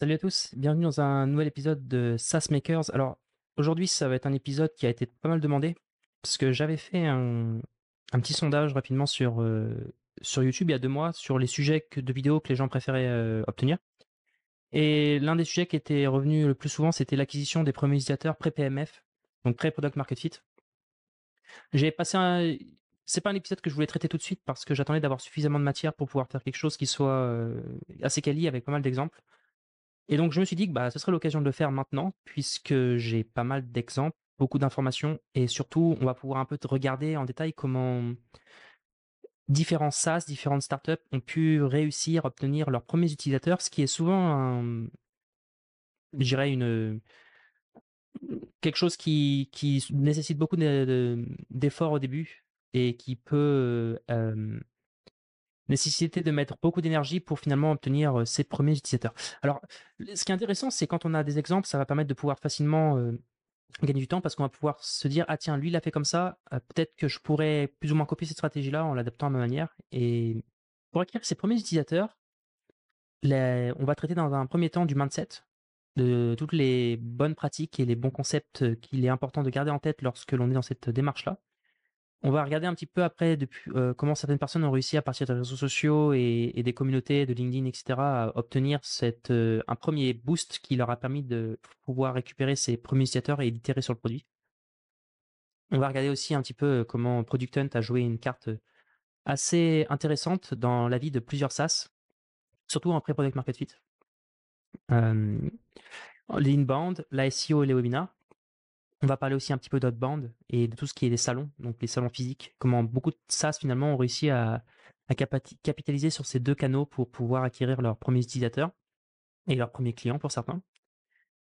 Salut à tous, bienvenue dans un nouvel épisode de SaaS Makers. Alors aujourd'hui ça va être un épisode qui a été pas mal demandé parce que j'avais fait un, petit sondage rapidement sur, euh, sur YouTube il y a deux mois sur les sujets de vidéos que les gens préféraient euh, obtenir. Et l'un des sujets qui était revenu le plus souvent c'était l'acquisition des premiers utilisateurs pré-PMF, donc pré-Product Market Fit. J'ai passé un... C'est pas un épisode que je voulais traiter tout de suite parce que j'attendais d'avoir suffisamment de matière pour pouvoir faire quelque chose qui soit euh, assez quali avec pas mal d'exemples. Et donc, je me suis dit que bah, ce serait l'occasion de le faire maintenant, puisque j'ai pas mal d'exemples, beaucoup d'informations, et surtout, on va pouvoir un peu regarder en détail comment différents SaaS, différentes startups ont pu réussir à obtenir leurs premiers utilisateurs, ce qui est souvent, une, quelque chose qui, qui nécessite beaucoup d'efforts au début et qui peut euh, nécessité de mettre beaucoup d'énergie pour finalement obtenir ses premiers utilisateurs. Alors, ce qui est intéressant, c'est quand on a des exemples, ça va permettre de pouvoir facilement gagner du temps parce qu'on va pouvoir se dire ah tiens lui il a fait comme ça peut-être que je pourrais plus ou moins copier cette stratégie là en l'adaptant à ma manière et pour acquérir ses premiers utilisateurs on va traiter dans un premier temps du mindset de toutes les bonnes pratiques et les bons concepts qu'il est important de garder en tête lorsque l'on est dans cette démarche là on va regarder un petit peu après euh, comment certaines personnes ont réussi à partir des réseaux sociaux et, des communautés de LinkedIn, etc., à obtenir euh, un premier boost qui leur a permis de pouvoir récupérer ses premiers utilisateurs et itérer sur le produit. On va regarder aussi un petit peu euh, comment Product Hunt a joué une carte assez intéressante dans la vie de plusieurs SaaS, surtout en pré-product market fit. L'inbound, la SEO et les webinars. On va parler aussi un petit peu d'outbound et de tout ce qui est des salons, donc les salons physiques, comment beaucoup de SaaS finalement ont réussi à, capitaliser sur ces deux canaux pour pouvoir acquérir leurs premiers utilisateurs et leurs premiers clients pour certains.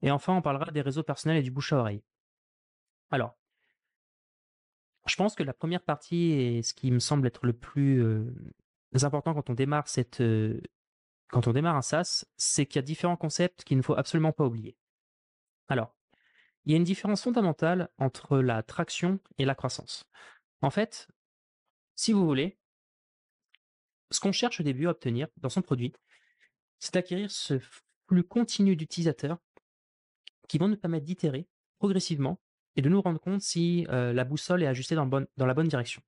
Et enfin, on parlera des réseaux personnels et du bouche à oreille. Alors, je pense que la première partie et ce qui me semble être le plus euh, important quand on démarre cette, euh, quand on démarre un SaaS, c'est qu'il y a différents concepts qu'il ne faut absolument pas oublier. Alors, il y a une différence fondamentale entre la traction et la croissance. En fait, si vous voulez, ce qu'on cherche au début à obtenir dans son produit, c'est d'acquérir ce flux continu d'utilisateurs qui vont nous permettre d'itérer progressivement et de nous rendre compte si euh, la boussole est ajustée dans, dans, la bonne direction.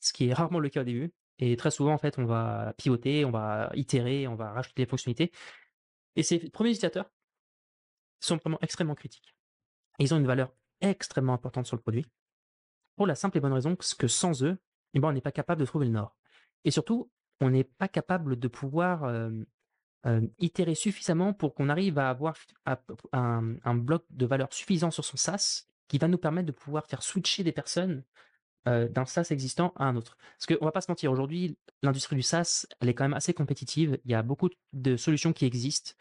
Ce qui est rarement le cas au début. Et très souvent, en fait, on va pivoter, on va itérer, on va rajouter des fonctionnalités. Et ces premiers utilisateurs, sont vraiment extrêmement critiques. ils ont une valeur extrêmement importante sur le produit, pour la simple et bonne raison que sans eux, eh ben, on n'est pas capable de trouver le nord. Et surtout, on n'est pas capable de pouvoir itérer suffisamment pour qu'on arrive à avoir un, bloc de valeur suffisant sur son SaaS qui va nous permettre de pouvoir faire switcher des personnes d'un SaaS existant à un autre. Parce qu'on va pas se mentir, aujourd'hui, l'industrie du SaaS, elle est quand même assez compétitive. Il y a beaucoup de solutions qui existent.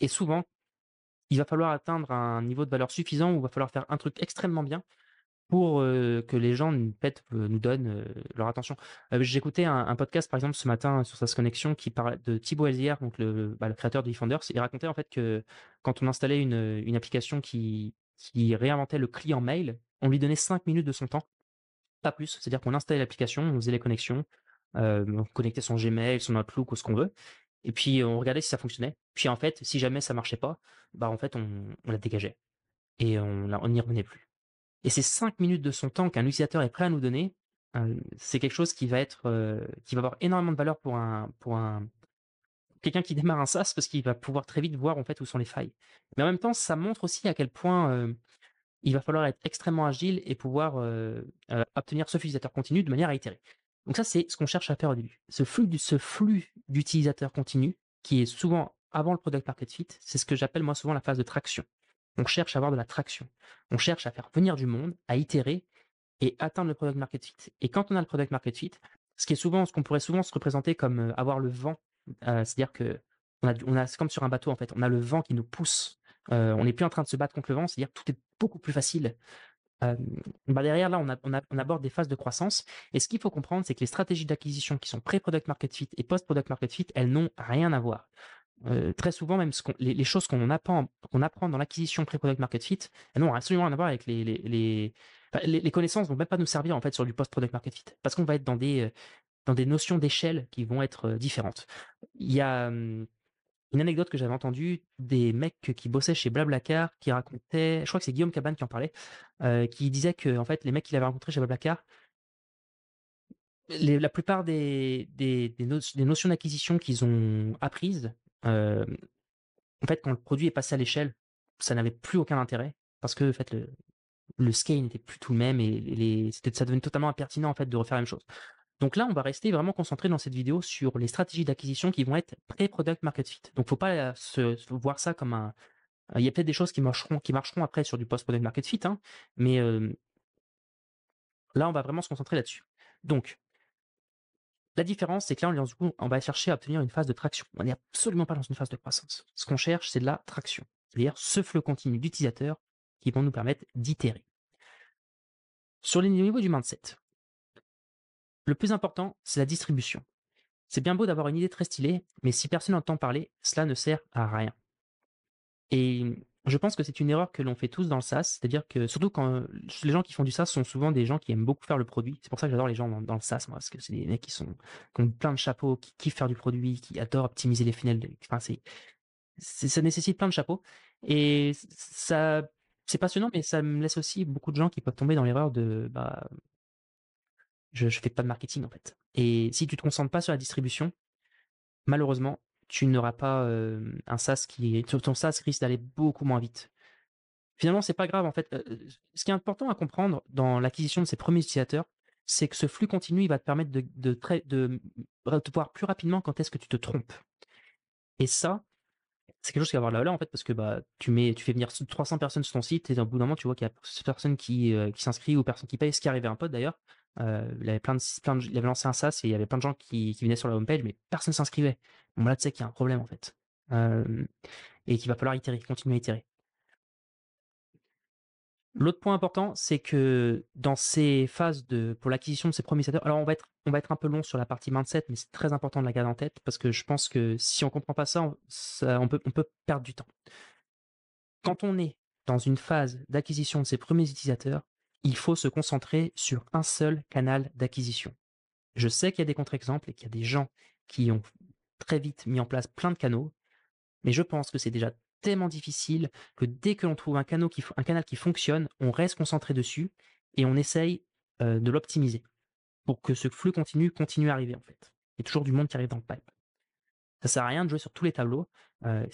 Et souvent, il va falloir atteindre un niveau de valeur suffisant où il va falloir faire un truc extrêmement bien pour que les gens nous, donnent leur attention. J'écoutais un, podcast, par exemple, ce matin sur SaaS Connexion qui parlait de Thibaut Elzière, donc le, bah, créateur de eFounders. Il racontait en fait que quand on installait une, application qui, qui réinventait le client mail, on lui donnait 5 minutes de son temps, pas plus. C'est-à-dire qu'on installait l'application, on faisait les connexions, on connectait son Gmail, son Outlook ou ce qu'on veut. Et puis on regardait si ça fonctionnait. Puis en fait, si jamais ça marchait pas, bah en fait on, la dégageait et on n'y revenait plus. Et ces cinq minutes de son temps qu'un utilisateur est prêt à nous donner, euh, c'est quelque chose qui va être, euh, qui va avoir énormément de valeur pour un, pour un quelqu'un qui démarre un SaaS parce qu'il va pouvoir très vite voir en fait où sont les failles. Mais en même temps, ça montre aussi à quel point euh, il va falloir être extrêmement agile et pouvoir obtenir ce utilisateur continu de manière à itérer. Donc ça, c'est ce qu'on cherche à faire au début. Ce flux, d'utilisateurs continu, qui est souvent avant le product market fit, c'est ce que j'appelle moi souvent la phase de traction. On cherche à avoir de la traction. On cherche à faire venir du monde, à itérer et atteindre le product market fit. Et quand on a le product market fit, ce qui est souvent, ce qu'on pourrait souvent se représenter comme euh, avoir le vent, euh, c'est-à-dire que on a, c'est comme sur un bateau en fait, on a le vent qui nous pousse. Euh, on n'est plus en train de se battre contre le vent, c'est-à-dire que tout est beaucoup plus facile. Bah, derrière, là, on, aborde des phases de croissance. Et ce qu'il faut comprendre, c'est que les stratégies d'acquisition qui sont pré-product market fit et post-product market fit, elles n'ont rien à voir. très souvent, même les, choses qu'on apprend, qu'on apprend dans l'acquisition pré-product market fit, elles n'ont absolument rien à voir avec les, les, les, connaissances vont même pas nous servir en fait sur du post-product market fit parce qu'on va être dans des, dans des notions d'échelle qui vont être différentes. Il y a une anecdote que j'avais entendue des mecs qui bossaient chez Blablacar qui racontaient, je crois que c'est Guillaume Cabane qui en parlait, euh, qui disait que en fait les mecs qu'il avait rencontrés chez Blablacar, la plupart des, notions d'acquisition qu'ils ont apprises, euh, en fait quand le produit est passé à l'échelle, ça n'avait plus aucun intérêt parce que le, le scale n'était plus tout le même et ça devenait totalement impertinent en fait de refaire la même chose. Donc là, on va rester vraiment concentré dans cette vidéo sur les stratégies d'acquisition qui vont être pré-product market fit. Donc, faut pas euh, voir ça comme un. Il y a peut-être des choses qui marcheront, qui marcheront après sur du post-product market fit, hein, mais euh, là, on va vraiment se concentrer là-dessus. Donc, la différence, c'est que là, on, on va chercher à obtenir une phase de traction. On n'est absolument pas dans une phase de croissance. Ce qu'on cherche, c'est de la traction, c'est-à-dire ce flux continu d'utilisateurs qui vont nous permettre d'itérer. Sur les niveaux du mindset, le plus important, c'est la distribution. C'est bien beau d'avoir une idée très stylée, mais si personne n'entend parler, cela ne sert à rien. Et je pense que c'est une erreur que l'on fait tous dans le SaaS, c'est-à-dire que surtout quand les gens qui font du SaaS sont souvent des gens qui aiment beaucoup faire le produit. C'est pour ça que j'adore les gens dans, le SaaS, moi, parce que c'est des mecs qui sont ont plein de chapeaux, qui kiffent faire du produit, qui adorent optimiser les funnels. Enfin, c'est, ça nécessite plein de chapeaux. Et ça, c'est passionnant, mais ça me laisse aussi beaucoup de gens qui peuvent tomber dans l'erreur de bah, je, ne fais pas de marketing en fait. Et si tu te concentres pas sur la distribution, malheureusement, tu n'auras pas un SaaS qui ton SaaS risque d'aller beaucoup moins vite. Finalement, c'est pas grave en fait. ce qui est important à comprendre dans l'acquisition de ces premiers utilisateurs, c'est que ce flux continu, il va te permettre de, de, voir plus rapidement quand est-ce que tu te trompes. Et ça, c'est quelque chose qui va avoir la valeur en fait parce que bah tu mets tu fais venir 300 personnes sur ton site et au bout d'un moment tu vois qu'il y a personne qui, qui s'inscrit ou personne qui paye ce qui arrivait un pote d'ailleurs euh, il avait lancé un SaaS et il y avait plein de gens qui, venaient sur la homepage, mais personne s'inscrivait. Bon, là, tu sais qu'il y a un problème, en fait. Et qu'il va falloir itérer, continuer à itérer. L'autre point important, c'est que dans ces phases de, pour l'acquisition de ces premiers utilisateurs, alors on va, être, on va être un peu long sur la partie mindset, mais c'est très important de la garder en tête parce que je pense que si on comprend pas ça, on, peut, on peut perdre du temps. Quand on est dans une phase d'acquisition de ces premiers utilisateurs, il faut se concentrer sur un seul canal d'acquisition. Je sais qu'il y a des contre-exemples et qu'il y a des gens qui ont très vite mis en place plein de canaux, mais je pense que c'est déjà tellement difficile que dès que l'on trouve un, canal qui, fonctionne, on reste concentré dessus et on essaye euh, de l'optimiser pour que ce flux continu continue à arriver en fait. Il y a toujours du monde qui arrive dans le pipe. Ça sert à rien de jouer sur tous les tableaux. Euh,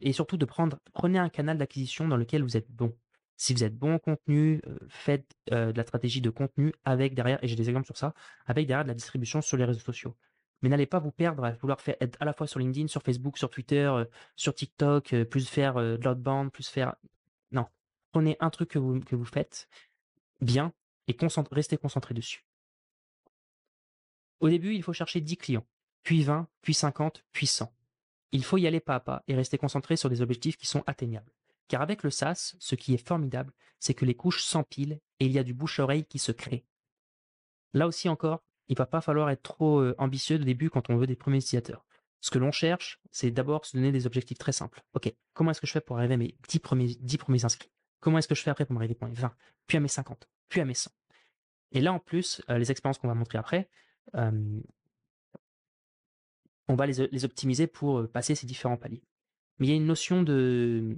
et surtout de prendre prenez un canal d'acquisition dans lequel vous êtes bon. Si vous êtes bon en contenu, euh, faites euh, de la stratégie de contenu avec derrière, et j'ai des exemples sur ça, avec derrière de la distribution sur les réseaux sociaux. Mais n'allez pas vous perdre à vouloir faire être à la fois sur LinkedIn, sur Facebook, sur Twitter, euh, sur TikTok, plus faire de l'outbound, plus faire. Non. Prenez un truc que vous, que vous faites bien et restez concentré dessus. Au début, il faut chercher 10 clients, puis 20, puis 50, puis 100. Il faut y aller pas à pas et rester concentré sur des objectifs qui sont atteignables. Car avec le SaaS, ce qui est formidable, c'est que les couches s'empilent et il y a du bouche-oreille qui se crée. Là aussi encore, il va pas falloir être trop ambitieux au début quand on veut des premiers utilisateurs. Ce que l'on cherche, c'est d'abord se donner des objectifs très simples. Ok, comment est-ce que je fais pour arriver à mes 10 premiers, 10 premiers inscrits? Comment est-ce que je fais après pour m'arriver à mes 20 Puis à mes 50 Puis à mes 100 Et là, en plus, euh, les expériences qu'on va montrer après, on va les optimiser pour passer ces différents paliers. Mais il y a une notion de,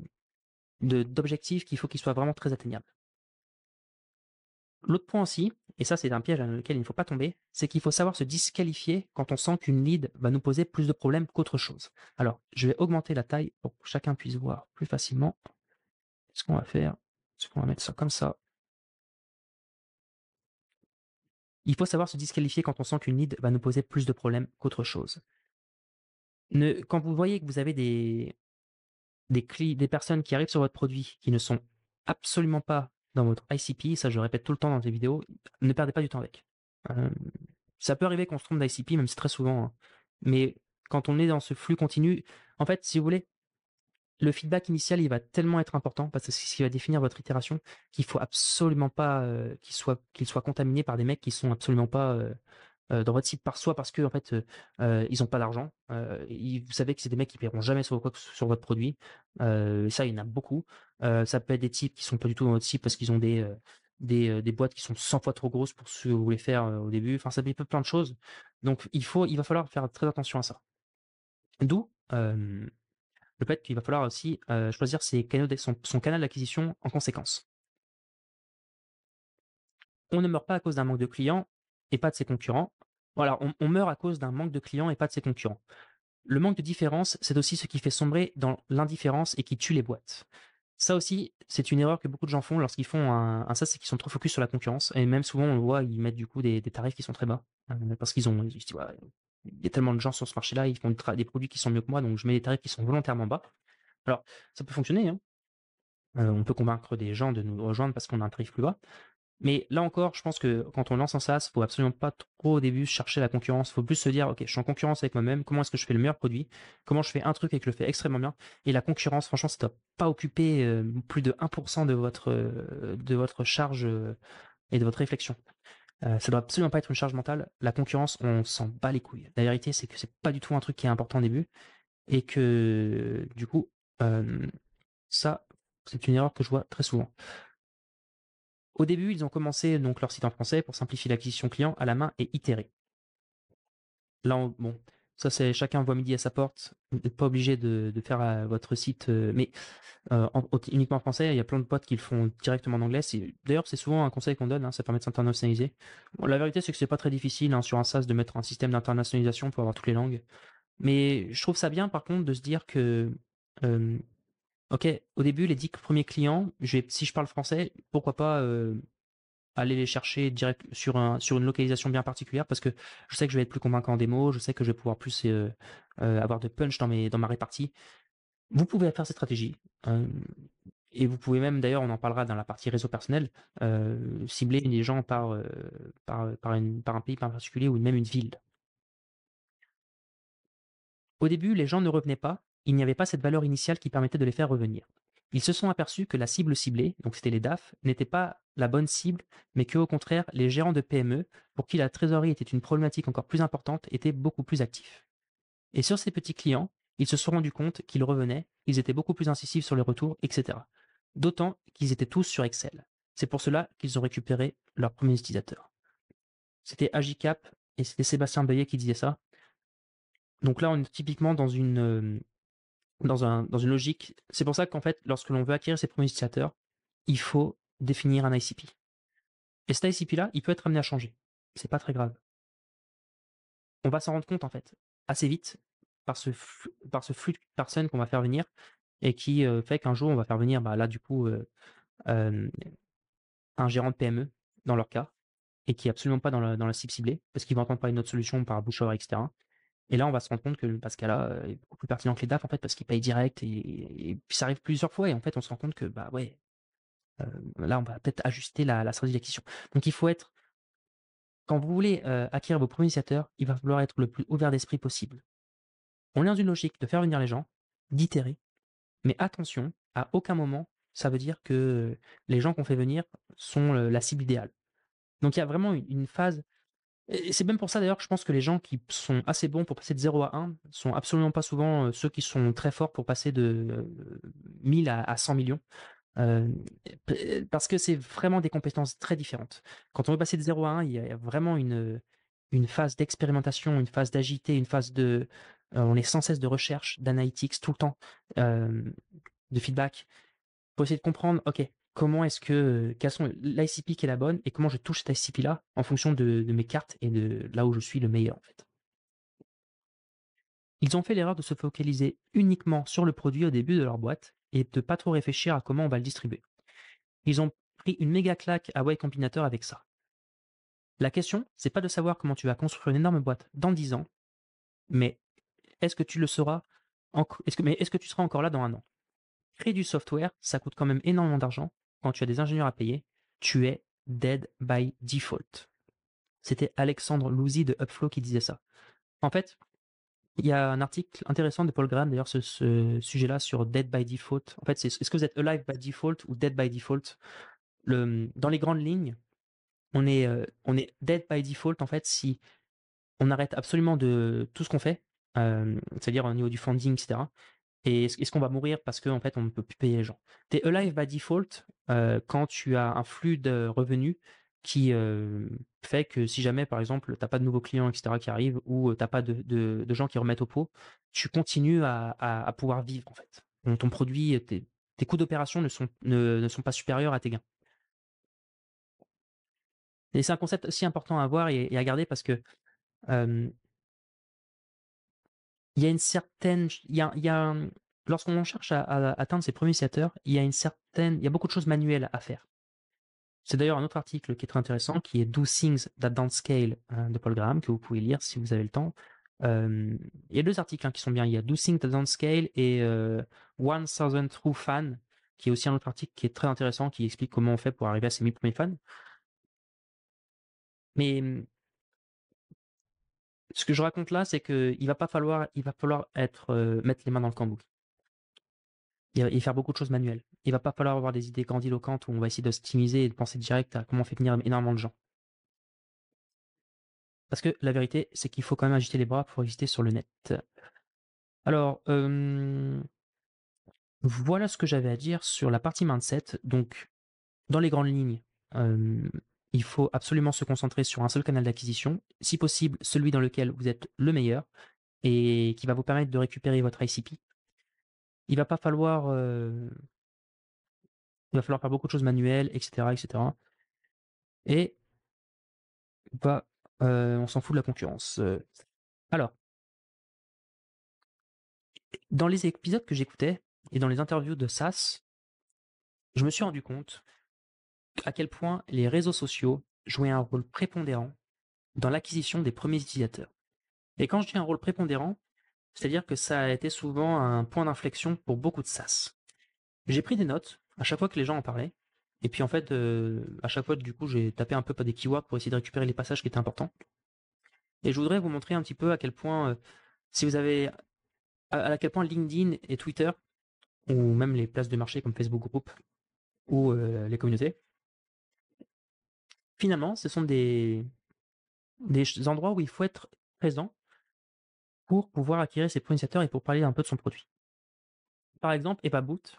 d'objectifs qu'il faut qu'ils soient vraiment très atteignables. L'autre point aussi, et ça c'est un piège dans lequel il ne faut pas tomber, c'est qu'il faut savoir se disqualifier quand on sent qu'une lead va nous poser plus de problèmes qu'autre chose. Alors, je vais augmenter la taille pour que chacun puisse voir plus facilement. Ce qu'on va faire, c'est qu'on va mettre ça comme ça. Il faut savoir se disqualifier quand on sent qu'une lead va nous poser plus de problèmes qu'autre chose. Quand vous voyez que vous avez des, des, des personnes qui arrivent sur votre produit qui ne sont absolument pas dans votre ICP, ça je répète tout le temps dans tes vidéos, ne perdez pas du temps avec. Euh, ça peut arriver qu'on se trompe d'ICP, même c'est très souvent, hein. mais quand on est dans ce flux continu, en fait, si vous voulez, le feedback initial, il va tellement être important parce que c'est ce qui va définir votre itération qu'il faut absolument pas euh, qu'il soit qu'il soit contaminé par des mecs qui sont absolument pas euh, dans votre site par soi parce que en fait ils ont pas d'argent. vous savez que c'est des mecs qui paieront jamais sur, sur votre produit. ça, il y en a beaucoup. ça peut être des types qui sont pas du tout dans votre site parce qu'ils ont des des, des, boîtes qui sont 100 fois trop grosses pour ce que vous voulez faire au début. Enfin, ça peut plein de choses. Donc, il faut, il va falloir faire très attention à ça. D'où le fait qu'il va falloir aussi choisir son canal d'acquisition en conséquence. On ne meurt pas à cause d'un manque de clients et pas de ses concurrents. On meurt à cause d'un manque de clients et pas de ses concurrents. Le manque de différence, c'est aussi ce qui fait sombrer dans l'indifférence et qui tue les boîtes. Ça aussi, c'est une erreur que beaucoup de gens font lorsqu'ils font un, ça, c'est qu'ils sont trop focus sur la concurrence. Et même souvent, on le voit, ils mettent du coup des, tarifs qui sont très bas. Euh, parce qu'ils ont, il y a tellement de gens sur ce marché-là, ils font des produits qui sont mieux que moi, donc je mets des tarifs qui sont volontairement bas. Alors, ça peut fonctionner. Hein. Euh, on peut convaincre des gens de nous rejoindre parce qu'on a un tarif plus bas. Mais là encore, je pense que quand on lance un SaaS, faut absolument pas trop au début chercher la concurrence. Il faut plus se dire, ok, je suis en concurrence avec moi-même. Comment est-ce que je fais le meilleur produit? Comment je fais un truc et que je le fais extrêmement bien? Et la concurrence, franchement, ça doit pas occuper euh, plus de 1% de votre euh, de votre charge euh, et de votre réflexion. Ça doit absolument pas être une charge mentale. La concurrence, on s'en bat les couilles. La vérité, c'est que c'est pas du tout un truc qui est important au début et que du coup, ça, c'est une erreur que je vois très souvent. Au début, ils ont commencé donc leur site en français pour simplifier l'acquisition client à la main et itérer. Là, bon, ça c'est chacun voit midi à sa porte. Vous n'êtes pas obligé de, faire euh, votre site, euh, mais euh, uniquement en français. Il y a plein de potes qui le font directement en anglais. D'ailleurs, c'est souvent un conseil qu'on donne. Hein, ça permet de s'internationaliser. la vérité, c'est que c'est pas très difficile hein, sur un SaaS de mettre un système d'internationalisation pour avoir toutes les langues. Mais je trouve ça bien, par contre, de se dire que Ok, au début, les 10 premiers clients, si je parle français, pourquoi pas euh, aller les chercher direct sur, un, sur une localisation bien particulière parce que je sais que je vais être plus convaincant en démo, je sais que je vais pouvoir plus euh, euh, avoir de punch dans, ma répartie. Vous pouvez faire cette stratégie. et vous pouvez même, d'ailleurs, on en parlera dans la partie réseau personnel, cibler les gens par, par un pays par particulier ou même une ville. Au début, les gens ne revenaient pas il n'y avait pas cette valeur initiale qui permettait de les faire revenir. Ils se sont aperçus que la cible ciblée, donc c'était les DAF, n'était pas la bonne cible, mais que au contraire, les gérants de PME, pour qui la trésorerie était une problématique encore plus importante, étaient beaucoup plus actifs. Et sur ces petits clients, ils se sont rendus compte qu'ils revenaient, ils étaient beaucoup plus incisifs sur les retours, etc. D'autant qu'ils étaient tous sur Excel. C'est pour cela qu'ils ont récupéré leurs premiers utilisateurs. C'était Agicap et c'était Sébastien Bayet qui disait ça. Donc là, on est typiquement dans une, euh, dans, un, dans une logique. C'est pour ça qu'en fait, lorsque l'on veut acquérir ses premiers utilisateurs, il faut définir un ICP. Et cet ICP-là, il peut être amené à changer. C'est pas très grave. On va s'en rendre compte, en fait, assez vite, par ce, par ce flux de personnes qu'on va faire venir, et qui euh, fait qu'un jour, on va faire venir, bah, là, du coup, euh, euh, un gérant de PME, dans leur cas, et qui est absolument pas dans la, dans la cible ciblée, parce qu'il va entendre parler de notre solution par bouche à etc. Et là, on va se rendre compte que le Pascala est beaucoup plus pertinent que les DAF, en fait, parce qu'il paye direct et, puis ça arrive plusieurs fois. Et en fait, on se rend compte que, bah ouais, euh, là, on va peut-être ajuster la, la stratégie d'acquisition. Donc, il faut être, quand vous voulez euh, acquérir vos premiers initiateurs, il va falloir être le plus ouvert d'esprit possible. On est dans une logique de faire venir les gens, d'itérer, mais attention, à aucun moment, ça veut dire que les gens qu'on fait venir sont la cible idéale. Donc, il y a vraiment une phase c'est même pour ça d'ailleurs que je pense que les gens qui sont assez bons pour passer de 0 à 1 sont absolument pas souvent euh, ceux qui sont très forts pour passer de 1000 à, 100 millions. Euh, parce que c'est vraiment des compétences très différentes. Quand on veut passer de 0 à 1, il y a vraiment une, phase d'expérimentation, une phase d'agité, une phase de... Euh, on est sans cesse de recherche, d'analytics tout le temps, de feedback, pour essayer de comprendre, ok, comment est-ce que, quelles sont l'ICP qui est la bonne et comment je touche cette ICP là en fonction de, mes cartes et de là où je suis le meilleur en fait. Ils ont fait l'erreur de se focaliser uniquement sur le produit au début de leur boîte et de pas trop réfléchir à comment on va le distribuer. Ils ont pris une méga claque à Y Combinator avec ça. La question, c'est pas de savoir comment tu vas construire une énorme boîte dans 10 ans, mais est-ce que tu le sauras est-ce mais est-ce que tu seras encore là dans un an? Créer du software, ça coûte quand même énormément d'argent quand tu as des ingénieurs à payer, tu es dead by default. C'était Alexandre Louzy de Upflow qui disait ça. En fait, il y a un article intéressant de Paul Graham, d'ailleurs, ce, sujet-là sur dead by default. En fait, c'est est-ce que vous êtes alive by default ou dead by default? Dans les grandes lignes, on est, euh, on est dead by default, en fait, si on arrête absolument de tout ce qu'on fait, euh, c'est-à-dire au niveau du funding, etc. Et est-ce qu'on va mourir parce qu'en fait, on ne peut plus payer les gens? Tu es alive by default euh, quand tu as un flux de revenus qui fait que si jamais, par exemple, tu n'as pas de nouveaux clients, etc., qui arrivent, ou tu n'as pas de, gens qui remettent au pot, tu continues à, pouvoir vivre, en fait. ton produit, tes, tes coûts d'opération ne sont, ne, ne sont pas supérieurs à tes gains. Et c'est un concept aussi important à avoir et, à garder parce que il y a une certaine, y a, y a lorsqu'on cherche à, atteindre ses premiers utilisateurs, il y a une certaine, il y a beaucoup de choses manuelles à faire. C'est d'ailleurs un autre article qui est très intéressant, qui est Do Things That Don't Scale hein, de Paul Graham, que vous pouvez lire si vous avez le temps. il y a deux articles hein, qui sont bien. Il y a Do Things That Don't Scale et euh, One Thousand True Fan, qui est aussi un autre article qui est très intéressant, qui explique comment on fait pour arriver à ses 1000 premiers fans. Mais ce que je raconte là, c'est qu'il va pas falloir, il va falloir être, mettre les mains dans le cambouis. Et faire beaucoup de choses manuelles. Il va pas falloir avoir des idées grandiloquentes où on va essayer de s'optimiser et de penser direct à comment on fait venir énormément de gens. Parce que la vérité, c'est qu'il faut quand même agiter les bras pour exister sur le net. Alors, voilà ce que j'avais à dire sur la partie mindset. Donc, dans les grandes lignes, il faut absolument se concentrer sur un seul canal d'acquisition, si possible celui dans lequel vous êtes le meilleur et qui va vous permettre de récupérer votre ICP. Il va pas falloir, euh, il va falloir faire beaucoup de choses manuelles, etc., etc. Et bah, euh, on s'en fout de la concurrence. Euh. Alors, dans les épisodes que j'écoutais et dans les interviews de SAS, je me suis rendu compte à quel point les réseaux sociaux jouaient un rôle prépondérant dans l'acquisition des premiers utilisateurs. Et quand je dis un rôle prépondérant, c'est-à-dire que ça a été souvent un point d'inflexion pour beaucoup de SaaS. J'ai pris des notes à chaque fois que les gens en parlaient. Et puis en fait, euh, à chaque fois, du coup, j'ai tapé un peu des keywords pour essayer de récupérer les passages qui étaient importants. Et je voudrais vous montrer un petit peu à quel point, euh, si vous avez, à, quel point LinkedIn et Twitter, ou même les places de marché comme Facebook Group ou euh, les communautés, finalement, ce sont des, des endroits où il faut être présent pour pouvoir acquérir ses utilisateurs et pour parler un peu de son produit. Par exemple, EpaBoot,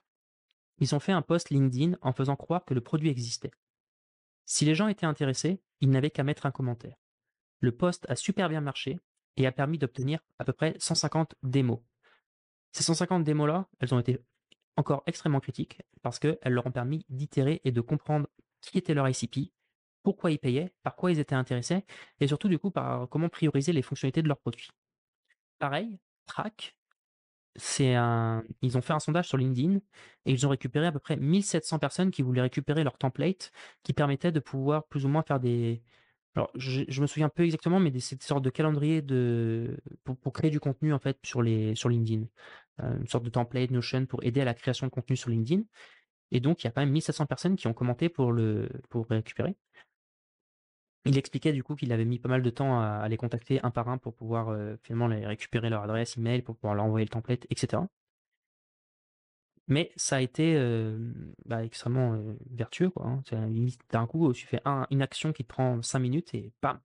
ils ont fait un post LinkedIn en faisant croire que le produit existait. Si les gens étaient intéressés, ils n'avaient qu'à mettre un commentaire. Le post a super bien marché et a permis d'obtenir à peu près 150 démos. Ces 150 démos-là, elles ont été encore extrêmement critiques parce qu'elles leur ont permis d'itérer et de comprendre qui était leur ICP, pourquoi ils payaient, par quoi ils étaient intéressés, et surtout du coup par comment prioriser les fonctionnalités de leur produit. Pareil, Track, c'est ils ont fait un sondage sur LinkedIn et ils ont récupéré à peu près 1700 personnes qui voulaient récupérer leur template qui permettait de pouvoir plus ou moins faire des, alors je, me souviens peu exactement, mais des, sortes de calendrier de pour, créer du contenu en fait sur les LinkedIn, euh, une sorte de template Notion pour aider à la création de contenu sur LinkedIn. Et donc il y a quand même 1700 personnes qui ont commenté pour le pour récupérer. Il expliquait du coup qu'il avait mis pas mal de temps à, les contacter un par un pour pouvoir euh, finalement récupérer leur adresse email, pour pouvoir leur envoyer le template, etc. Mais ça a été euh, bah, extrêmement euh, vertueux. Quoi, hein. D'un coup, tu fais une action qui prend 5 minutes et bam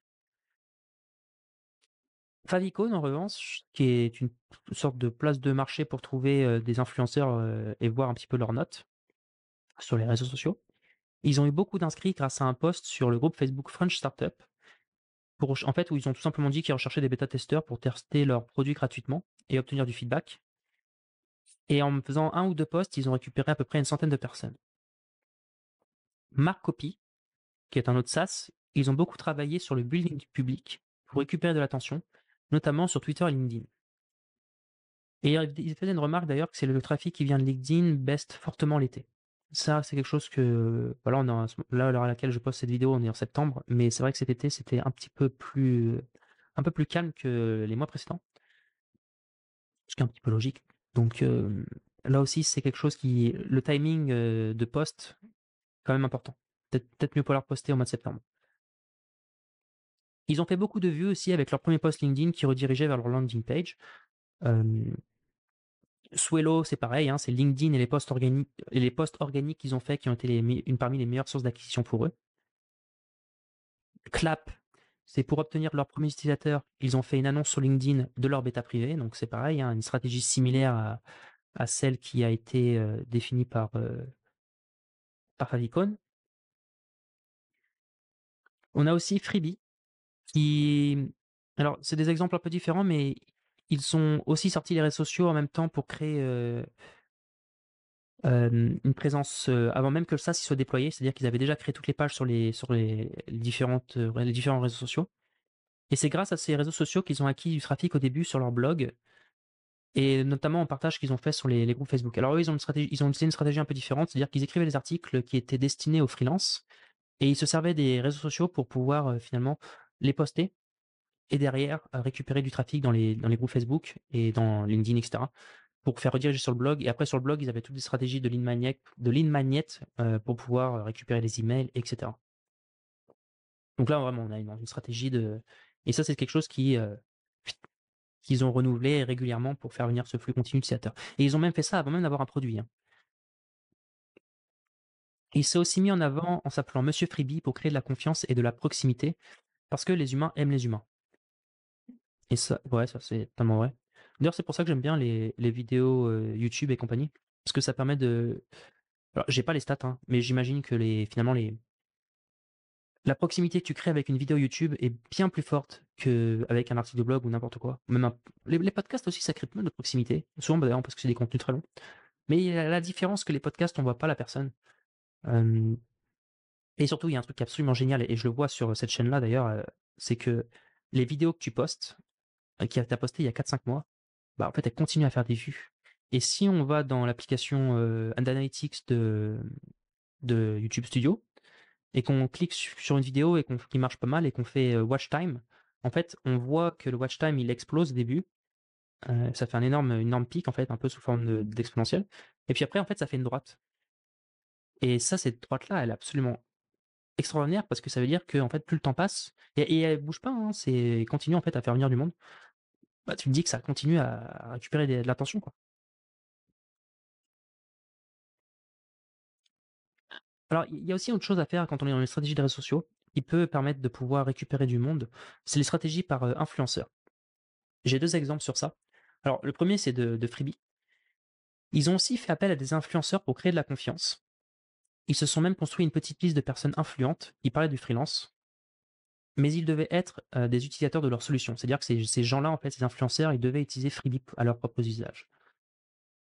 Favicon, en revanche, qui est une sorte de place de marché pour trouver des influenceurs et voir un petit peu leurs notes sur les réseaux sociaux. Ils ont eu beaucoup d'inscrits grâce à un post sur le groupe Facebook French Startup, en fait, où ils ont tout simplement dit qu'ils recherchaient des bêta-testeurs pour tester leurs produits gratuitement et obtenir du feedback. Et en faisant un ou deux posts, ils ont récupéré à peu près une centaine de personnes. Mark Copy, qui est un autre SaaS, ils ont beaucoup travaillé sur le building public pour récupérer de l'attention, notamment sur Twitter et LinkedIn. Et ils faisaient une remarque d'ailleurs que c'est le trafic qui vient de LinkedIn baisse fortement l'été. Ça, c'est quelque chose que, voilà, on là, à l'heure à laquelle je poste cette vidéo, on est en septembre, mais c'est vrai que cet été, c'était un petit peu plus, un peu plus calme que les mois précédents. Ce qui est un petit peu logique. Donc, là aussi, c'est quelque chose qui, le timing euh, de poste, quand même important. Peut-être mieux pour leur poster au mois de septembre. Ils ont fait beaucoup de vues aussi avec leur premier post LinkedIn qui redirigeait vers leur landing page. Swello, c'est pareil, hein, c'est LinkedIn et les posts organiques, qu'ils ont fait qui ont été une parmi les meilleures sources d'acquisition pour eux. Clap, c'est pour obtenir leurs premiers utilisateurs, ils ont fait une annonce sur LinkedIn de leur bêta privé, donc c'est pareil, hein, une stratégie similaire à, celle qui a été euh, définie par, euh, Favicon. On a aussi Freebie, qui alors c'est des exemples un peu différents, mais ils sont aussi sortis les réseaux sociaux en même temps pour créer, une présence, avant même que le SaaS soit déployé. C'est-à-dire qu'ils avaient déjà créé toutes les pages sur les les différentes, les différents réseaux sociaux et c'est grâce à ces réseaux sociaux qu'ils ont acquis du trafic au début sur leur blog et notamment en partage qu'ils ont fait sur les, groupes Facebook. Alors eux, ils ont, une stratégie, ils ont utilisé une stratégie un peu différente, c'est-à-dire qu'ils écrivaient des articles qui étaient destinés aux freelances et ils se servaient des réseaux sociaux pour pouvoir finalement les poster et derrière euh, récupérer du trafic dans les, groupes Facebook et dans LinkedIn, etc. pour faire rediriger sur le blog. Et après, sur le blog, ils avaient toutes des stratégies de lead magnet, euh, pour pouvoir récupérer les emails, etc. Donc là, vraiment, on a une, stratégie de... Et ça, c'est quelque chose qui qu'ils ont renouvelé régulièrement pour faire venir ce flux continu d'utilisateurs. Et ils ont même fait ça avant même d'avoir un produit. Hein. Il s'est aussi mis en avant en s'appelant Monsieur Freebie pour créer de la confiance et de la proximité, parce que les humains aiment les humains. Et ça, ouais, ça c'est tellement vrai. D'ailleurs, c'est pour ça que j'aime bien les, vidéos euh, YouTube et compagnie, parce que ça permet de. Alors, j'ai pas les stats, hein, mais j'imagine que les, finalement, les, la proximité que tu crées avec une vidéo YouTube est bien plus forte qu'avec un article de blog ou n'importe quoi. Même les, podcasts aussi, ça crée plein de proximité. Souvent, bah, d'ailleurs, parce que c'est des contenus très longs. Mais il y a la différence que les podcasts, on voit pas la personne. et surtout, il y a un truc absolument génial, et je le vois sur cette chaîne-là d'ailleurs, c'est que les vidéos que tu postes, euh, qui as posté il y a 4-5 mois, bah, en fait, elles continuent à faire des vues. Et si on va dans l'application euh, Analytics de, de YouTube Studio, et qu'on clique sur une vidéo et qui marche pas mal et qu'on fait watch time, en fait, on voit que le watch time il explose au début. ça fait un énorme, énorme pic en fait, un peu sous forme d'exponentielle. et puis après, en fait, ça fait une droite. Et ça, cette droite-là, elle est absolument extraordinaire parce que ça veut dire que en fait, plus le temps passe et, elle bouge pas, hein, c'est continue en fait à faire venir du monde. Bah, tu me dis que ça continue à, récupérer de l'attention, quoi. Alors, il y a aussi autre chose à faire quand on est dans les stratégies des réseaux sociaux, qui peut permettre de pouvoir récupérer du monde, c'est les stratégies par euh, influenceur. J'ai deux exemples sur ça. Alors, le premier, c'est de, Freebie. Ils ont aussi fait appel à des influenceurs pour créer de la confiance. Ils se sont même construit une petite liste de personnes influentes qui parlaient du freelance, mais ils devaient être euh, des utilisateurs de leur solution. C'est-à-dire que ces, gens-là, en fait, ces influenceurs, ils devaient utiliser Freebie à leur propre usage.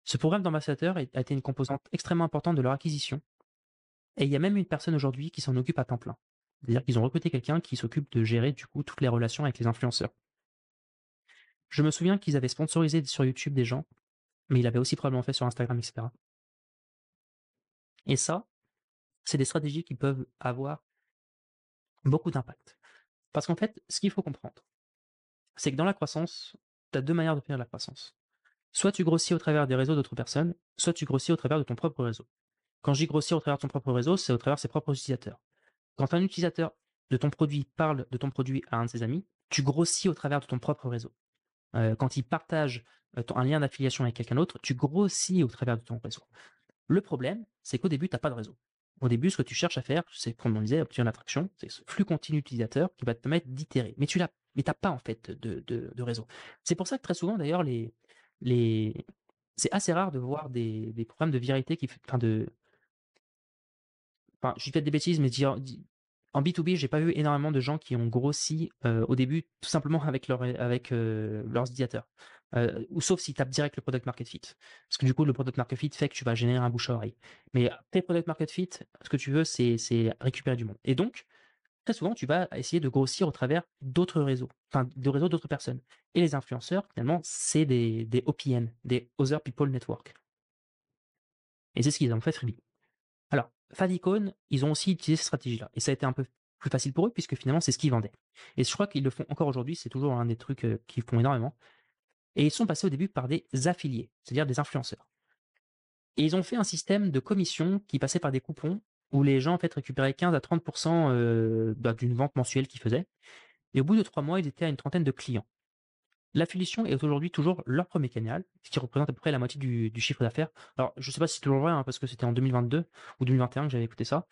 Ce programme d'ambassadeur a été une composante extrêmement importante de leur acquisition et il y a même une personne aujourd'hui qui s'en occupe à temps plein. C'est-à-dire qu'ils ont recruté quelqu'un qui s'occupe de gérer du coup toutes les relations avec les influenceurs. Je me souviens qu'ils avaient sponsorisé sur YouTube des gens, mais il avait aussi probablement fait sur Instagram, etc. Et ça, c'est des stratégies qui peuvent avoir beaucoup d'impact. Parce qu'en fait, ce qu'il faut comprendre, c'est que dans la croissance, tu as deux manières de faire la croissance. Soit tu grossis au travers des réseaux d'autres personnes, soit tu grossis au travers de ton propre réseau. Quand je dis grossir au travers de ton propre réseau, c'est au travers de ses propres utilisateurs. Quand un utilisateur de ton produit parle de ton produit à un de ses amis, tu grossis au travers de ton propre réseau. Euh, quand il partage euh, un lien d'affiliation avec quelqu'un d'autre, tu grossis au travers de ton réseau. Le problème, c'est qu'au début, tu n'as pas de réseau. Au début, ce que tu cherches à faire, c'est, comme on disait, obtenir l'attraction, c'est ce flux continu utilisateur qui va te permettre d'itérer. Mais tu l'as, mais t'as pas en fait de, réseau. C'est pour ça que très souvent, d'ailleurs, les, les, c'est assez rare de voir des, des programmes de viralité qui, enfin de, enfin, je fais des bêtises, mais dire, en B2B, j'ai pas vu énormément de gens qui ont grossi euh, au début tout simplement avec, leur, avec euh, leurs utilisateurs. Ou sauf s'ils tapent direct le product market fit. Parce que du coup, le product market fit fait que tu vas générer un bouche à oreille. Mais tes product market fit, ce que tu veux, c'est récupérer du monde. Et donc, très souvent, tu vas essayer de grossir au travers d'autres réseaux, enfin, de réseaux d'autres personnes. Et les influenceurs, finalement, c'est des, OPN, des Other People Network. Et c'est ce qu'ils ont fait Freebie. Alors, Fadicon, ils ont aussi utilisé cette stratégie-là. Et ça a été un peu plus facile pour eux, puisque finalement, c'est ce qu'ils vendaient. Et je crois qu'ils le font encore aujourd'hui, c'est toujours un des trucs qu'ils font énormément. Et ils sont passés au début par des affiliés, c'est-à-dire des influenceurs. Et ils ont fait un système de commission qui passait par des coupons, où les gens en fait récupéraient 15 à 30% euh, bah, d'une vente mensuelle qu'ils faisaient. Et au bout de trois mois, ils étaient à une trentaine de clients. L'affiliation est aujourd'hui toujours leur premier canal, ce qui représente à peu près la moitié du, chiffre d'affaires. Alors, je ne sais pas si c'est toujours vrai, hein, parce que c'était en 2022 ou 2021 que j'avais écouté ça.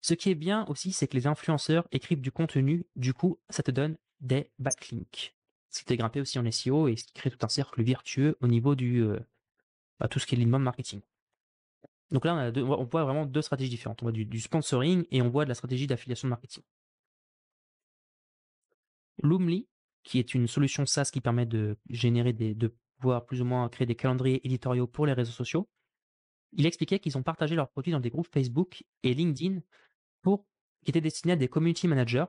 Ce qui est bien aussi, c'est que les influenceurs écrivent du contenu, du coup, ça te donne des backlinks. Ce qui t'est grimpé aussi en SEO et ce qui crée tout un cercle vertueux au niveau du euh, bah, tout ce qui est l'inbound marketing. Donc là, on, voit vraiment deux stratégies différentes. On voit du, sponsoring et on voit de la stratégie d'affiliation de marketing. Loomly, qui est une solution SaaS qui permet de générer des, de pouvoir plus ou moins créer des calendriers éditoriaux pour les réseaux sociaux. Il expliquait qu'ils ont partagé leurs produits dans des groupes Facebook et LinkedIn qui étaient destinés à des community managers.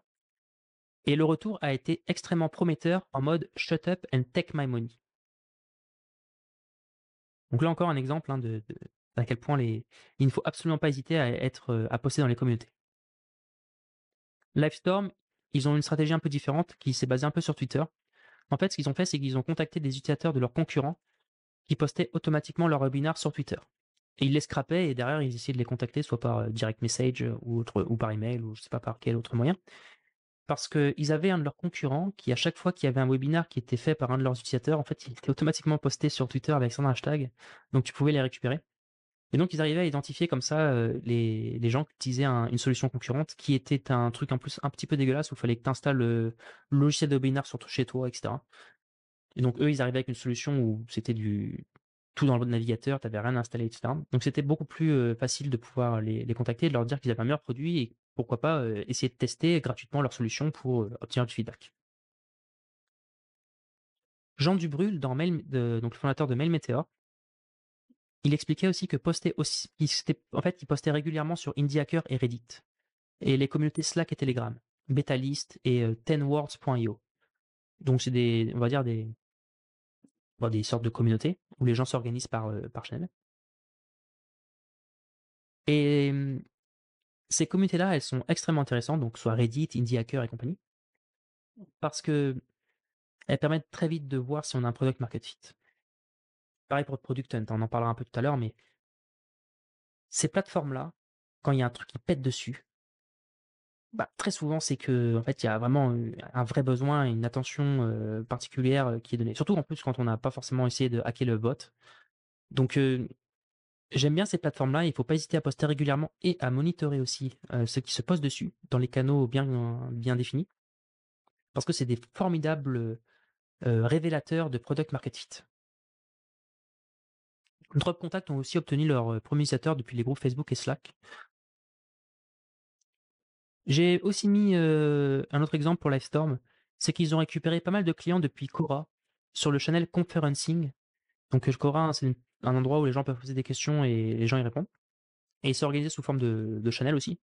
Et le retour a été extrêmement prometteur en mode shut up and take my money. Donc là encore un exemple hein, de, à quel point il ne faut absolument pas hésiter à être à poster dans les communautés. Livestorm, ils ont une stratégie un peu différente qui s'est basée un peu sur Twitter. En fait, ce qu'ils ont fait, c'est qu'ils ont contacté des utilisateurs de leurs concurrents qui postaient automatiquement leur webinar sur Twitter. Et ils les scrapaient et derrière, ils essayaient de les contacter soit par direct message ou, autre, ou par email ou je sais pas par quel autre moyen. Parce qu'ils avaient un de leurs concurrents qui, à chaque fois qu'il y avait un webinar qui était fait par un de leurs utilisateurs, en fait, il était automatiquement posté sur Twitter avec son hashtag. Donc tu pouvais les récupérer. Et donc, ils arrivaient à identifier comme ça euh, les, gens qui utilisaient une solution concurrente qui était un truc en plus un petit peu dégueulasse où il fallait que tu installes le, logiciel de webinar sur chez toi, etc. Et donc, eux, ils arrivaient avec une solution où c'était du tout dans le navigateur, tu n'avais rien installé, etc. Donc, c'était beaucoup plus euh, facile de pouvoir les, contacter, de leur dire qu'ils avaient un meilleur produit pourquoi pas essayer de tester gratuitement leur solution pour obtenir du feedback. Jean Dubrul, dans donc le fondateur de Mail il expliquait aussi que postait aussi, en fait, il postait régulièrement sur Indie Hacker et Reddit. Et les communautés Slack et Telegram, Betalist et euh, tenwords.io. Donc c'est des, on va dire des, des sortes de communautés où les gens s'organisent par, euh, par. Et hum, ces communautés-là, elles sont extrêmement intéressantes, donc soit Reddit, Indie Hacker et compagnie, parce que elles permettent très vite de voir si on a un product market fit. Pareil pour Product Hunt, on en parlera un peu tout à l'heure, mais ces plateformes-là, quand il y a un truc qui pète dessus, bah, très souvent, c'est que en fait, il y a vraiment un vrai besoin, une attention particulière qui est donnée. Surtout en plus quand on n'a pas forcément essayé de hacker le bot. Donc, j'aime bien ces plateformes-là. Il ne faut pas hésiter à poster régulièrement et à monitorer aussi ce qui se poste dessus dans les canaux bien, bien définis. Parce que c'est des formidables révélateurs de product market fit. Drop Contact ont aussi obtenu leur premier utilisateur depuis les groupes Facebook et Slack. J'ai aussi mis un autre exemple pour Livestorm, c'est qu'ils ont récupéré pas mal de clients depuis Cora sur le channel Conferencing. Donc Cora, c'est un endroit où les gens peuvent poser des questions et les gens y répondent. Et ils sont organisés sous forme de, de channel aussi.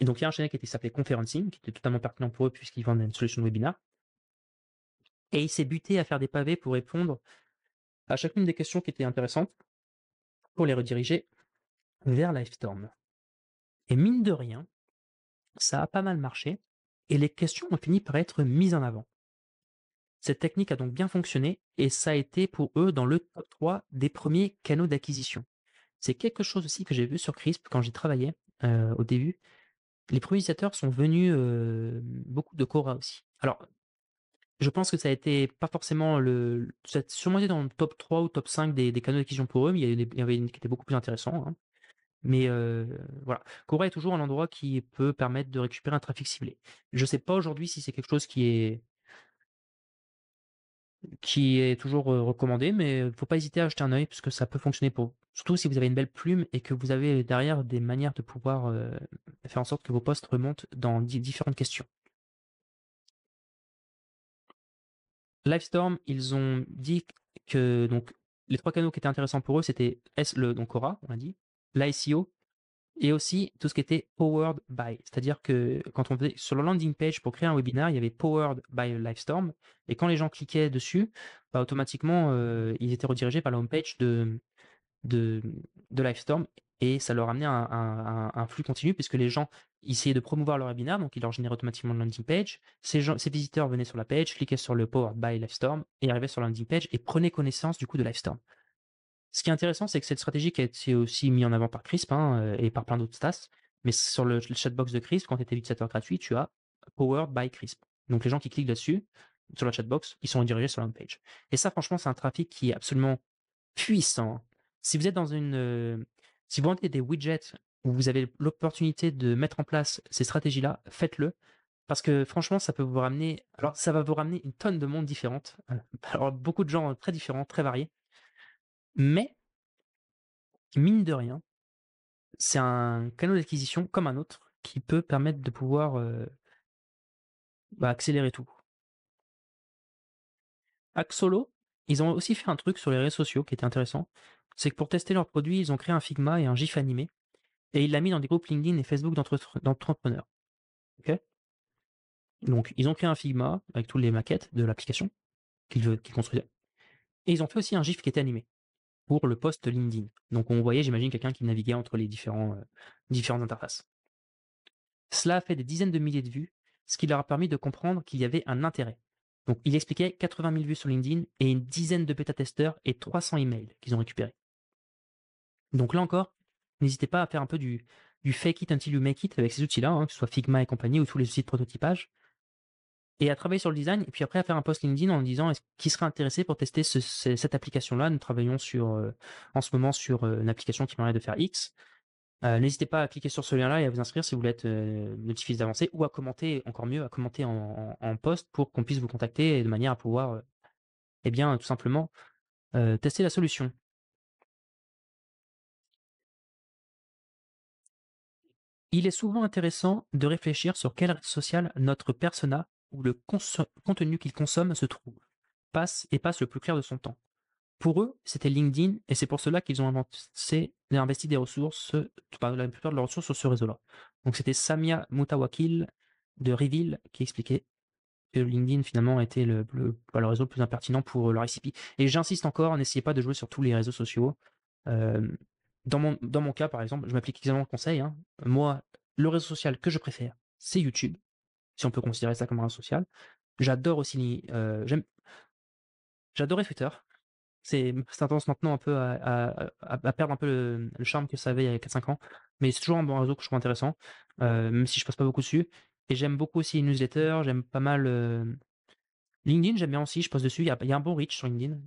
Et donc il y a un channel qui s'appelé Conferencing, qui était totalement pertinent pour eux puisqu'ils vendent une solution de webinar. Et il s'est buté à faire des pavés pour répondre à chacune des questions qui étaient intéressantes pour les rediriger vers Livestorm. Et mine de rien, ça a pas mal marché et les questions ont fini par être mises en avant. Cette technique a donc bien fonctionné et ça a été pour eux dans le top 3 des premiers canaux d'acquisition. C'est quelque chose aussi que j'ai vu sur Crisp quand j'y travaillais euh, au début. Les premiers utilisateurs sont venus euh, beaucoup de Cora aussi. Alors, je pense que ça a été pas forcément le. Ça a sûrement été dans le top 3 ou top 5 des, canaux d'acquisition pour eux, mais il y, avait une qui était beaucoup plus intéressant. Hein. Mais euh, voilà. Cora est toujours un endroit qui peut permettre de récupérer un trafic ciblé. Je ne sais pas aujourd'hui si c'est quelque chose qui est qui est toujours recommandé, mais il faut pas hésiter à acheter un œil parce que ça peut fonctionner pour surtout si vous avez une belle plume et que vous avez derrière des manières de pouvoir faire en sorte que vos postes remontent dans différentes questions. Livestorm, ils ont dit que les trois canaux qui étaient intéressants pour eux, c'était le donc Aura, on a dit, l'ICO et aussi tout ce qui était powered by. C'est-à-dire que quand on faisait sur le landing page pour créer un webinaire, il y avait powered by Livestorm et quand les gens cliquaient dessus, bah, automatiquement euh, ils étaient redirigés par la home page de de, de Livestorm et ça leur amenait un, flux continu puisque les gens essayaient de promouvoir leur webinaire, donc ils leur généraient automatiquement le landing page. Ces, ces visiteurs venaient sur la page, cliquaient sur le Powered by Livestorm et arrivaient sur la landing page et prenaient connaissance du coup de Livestorm. Ce qui est intéressant, c'est que cette stratégie qui a été aussi mise en avant par Crisp hein, euh, et par plein d'autres stats, mais sur le, chatbox de Crisp, quand tu es utilisateur gratuit, tu as Powered by Crisp. Donc les gens qui cliquent là-dessus, sur la chatbox, ils sont redirigés sur la page. Et ça, franchement, c'est un trafic qui est absolument puissant. Si vous êtes dans une, euh, si vous vendez des widgets où vous avez l'opportunité de mettre en place ces stratégies-là, faites-le. Parce que franchement, ça peut vous ramener. Alors, ça va vous ramener une tonne de monde différentes. Alors, beaucoup de gens très différents, très variés. Mais, mine de rien, c'est un canal d'acquisition comme un autre qui peut permettre de pouvoir euh, bah, accélérer tout. Axolo, ils ont aussi fait un truc sur les réseaux sociaux qui était intéressant. C'est que pour tester leurs produits, ils ont créé un Figma et un GIF animé et ils l'ont mis dans des groupes LinkedIn et Facebook d'entrepreneurs. Donc, ils ont créé un Figma avec toutes les maquettes de l'application qu'ils construisaient. Et ils ont fait aussi un GIF qui était animé pour le post LinkedIn. Donc, on voyait, j'imagine, quelqu'un qui naviguait entre les différents, euh, différentes interfaces. Cela a fait des dizaines de milliers de vues, ce qui leur a permis de comprendre qu'il y avait un intérêt. Donc, il expliquait 80 000 vues sur LinkedIn et une dizaine de bêta-testeurs et 300 emails qu'ils ont récupérés. Donc là encore, n'hésitez pas à faire un peu du, du fake it until you make it avec ces outils-là, hein, que ce soit Figma et compagnie ou tous les outils de prototypage, et à travailler sur le design, et puis après à faire un post LinkedIn en disant qui serait intéressé pour tester cette application-là? Nous travaillons sur, euh, en ce moment sur euh, une application qui permet de faire X. Euh, n'hésitez pas à cliquer sur ce lien-là et à vous inscrire si vous voulez être notifié d'avancée ou à commenter, encore mieux, à commenter en, en, post pour qu'on puisse vous contacter de manière à pouvoir, eh bien, tout simplement, tester la solution. Il est souvent intéressant de réfléchir sur quel réseau social notre persona ou le contenu qu'il consomme se trouve, passe et passe le plus clair de son temps. Pour eux, c'était LinkedIn et c'est pour cela qu'ils ont investi des ressources, la plupart de leurs ressources sur ce réseau-là. Donc c'était Samia Mutawakil de Reveal qui expliquait que LinkedIn finalement était le, réseau le plus impertinent pour leur ICP. Et j'insiste encore, n'essayez pas de jouer sur tous les réseaux sociaux. Euh, dans, mon, dans mon cas, par exemple, je m'applique exactement le conseil. Hein. Moi, le réseau social que je préfère, c'est YouTube si on peut considérer ça comme un social. J'adore aussi, euh, j'aime, j'adorais Twitter. C'est, tendance maintenant un peu à, perdre un peu le, charme que ça avait il y a 4-5 ans, mais c'est toujours un bon réseau que je trouve intéressant, euh, même si je passe pas beaucoup dessus. Et j'aime beaucoup aussi les newsletters, j'aime pas mal euh, LinkedIn, j'aime bien aussi, je poste dessus, il y a, un bon reach sur LinkedIn.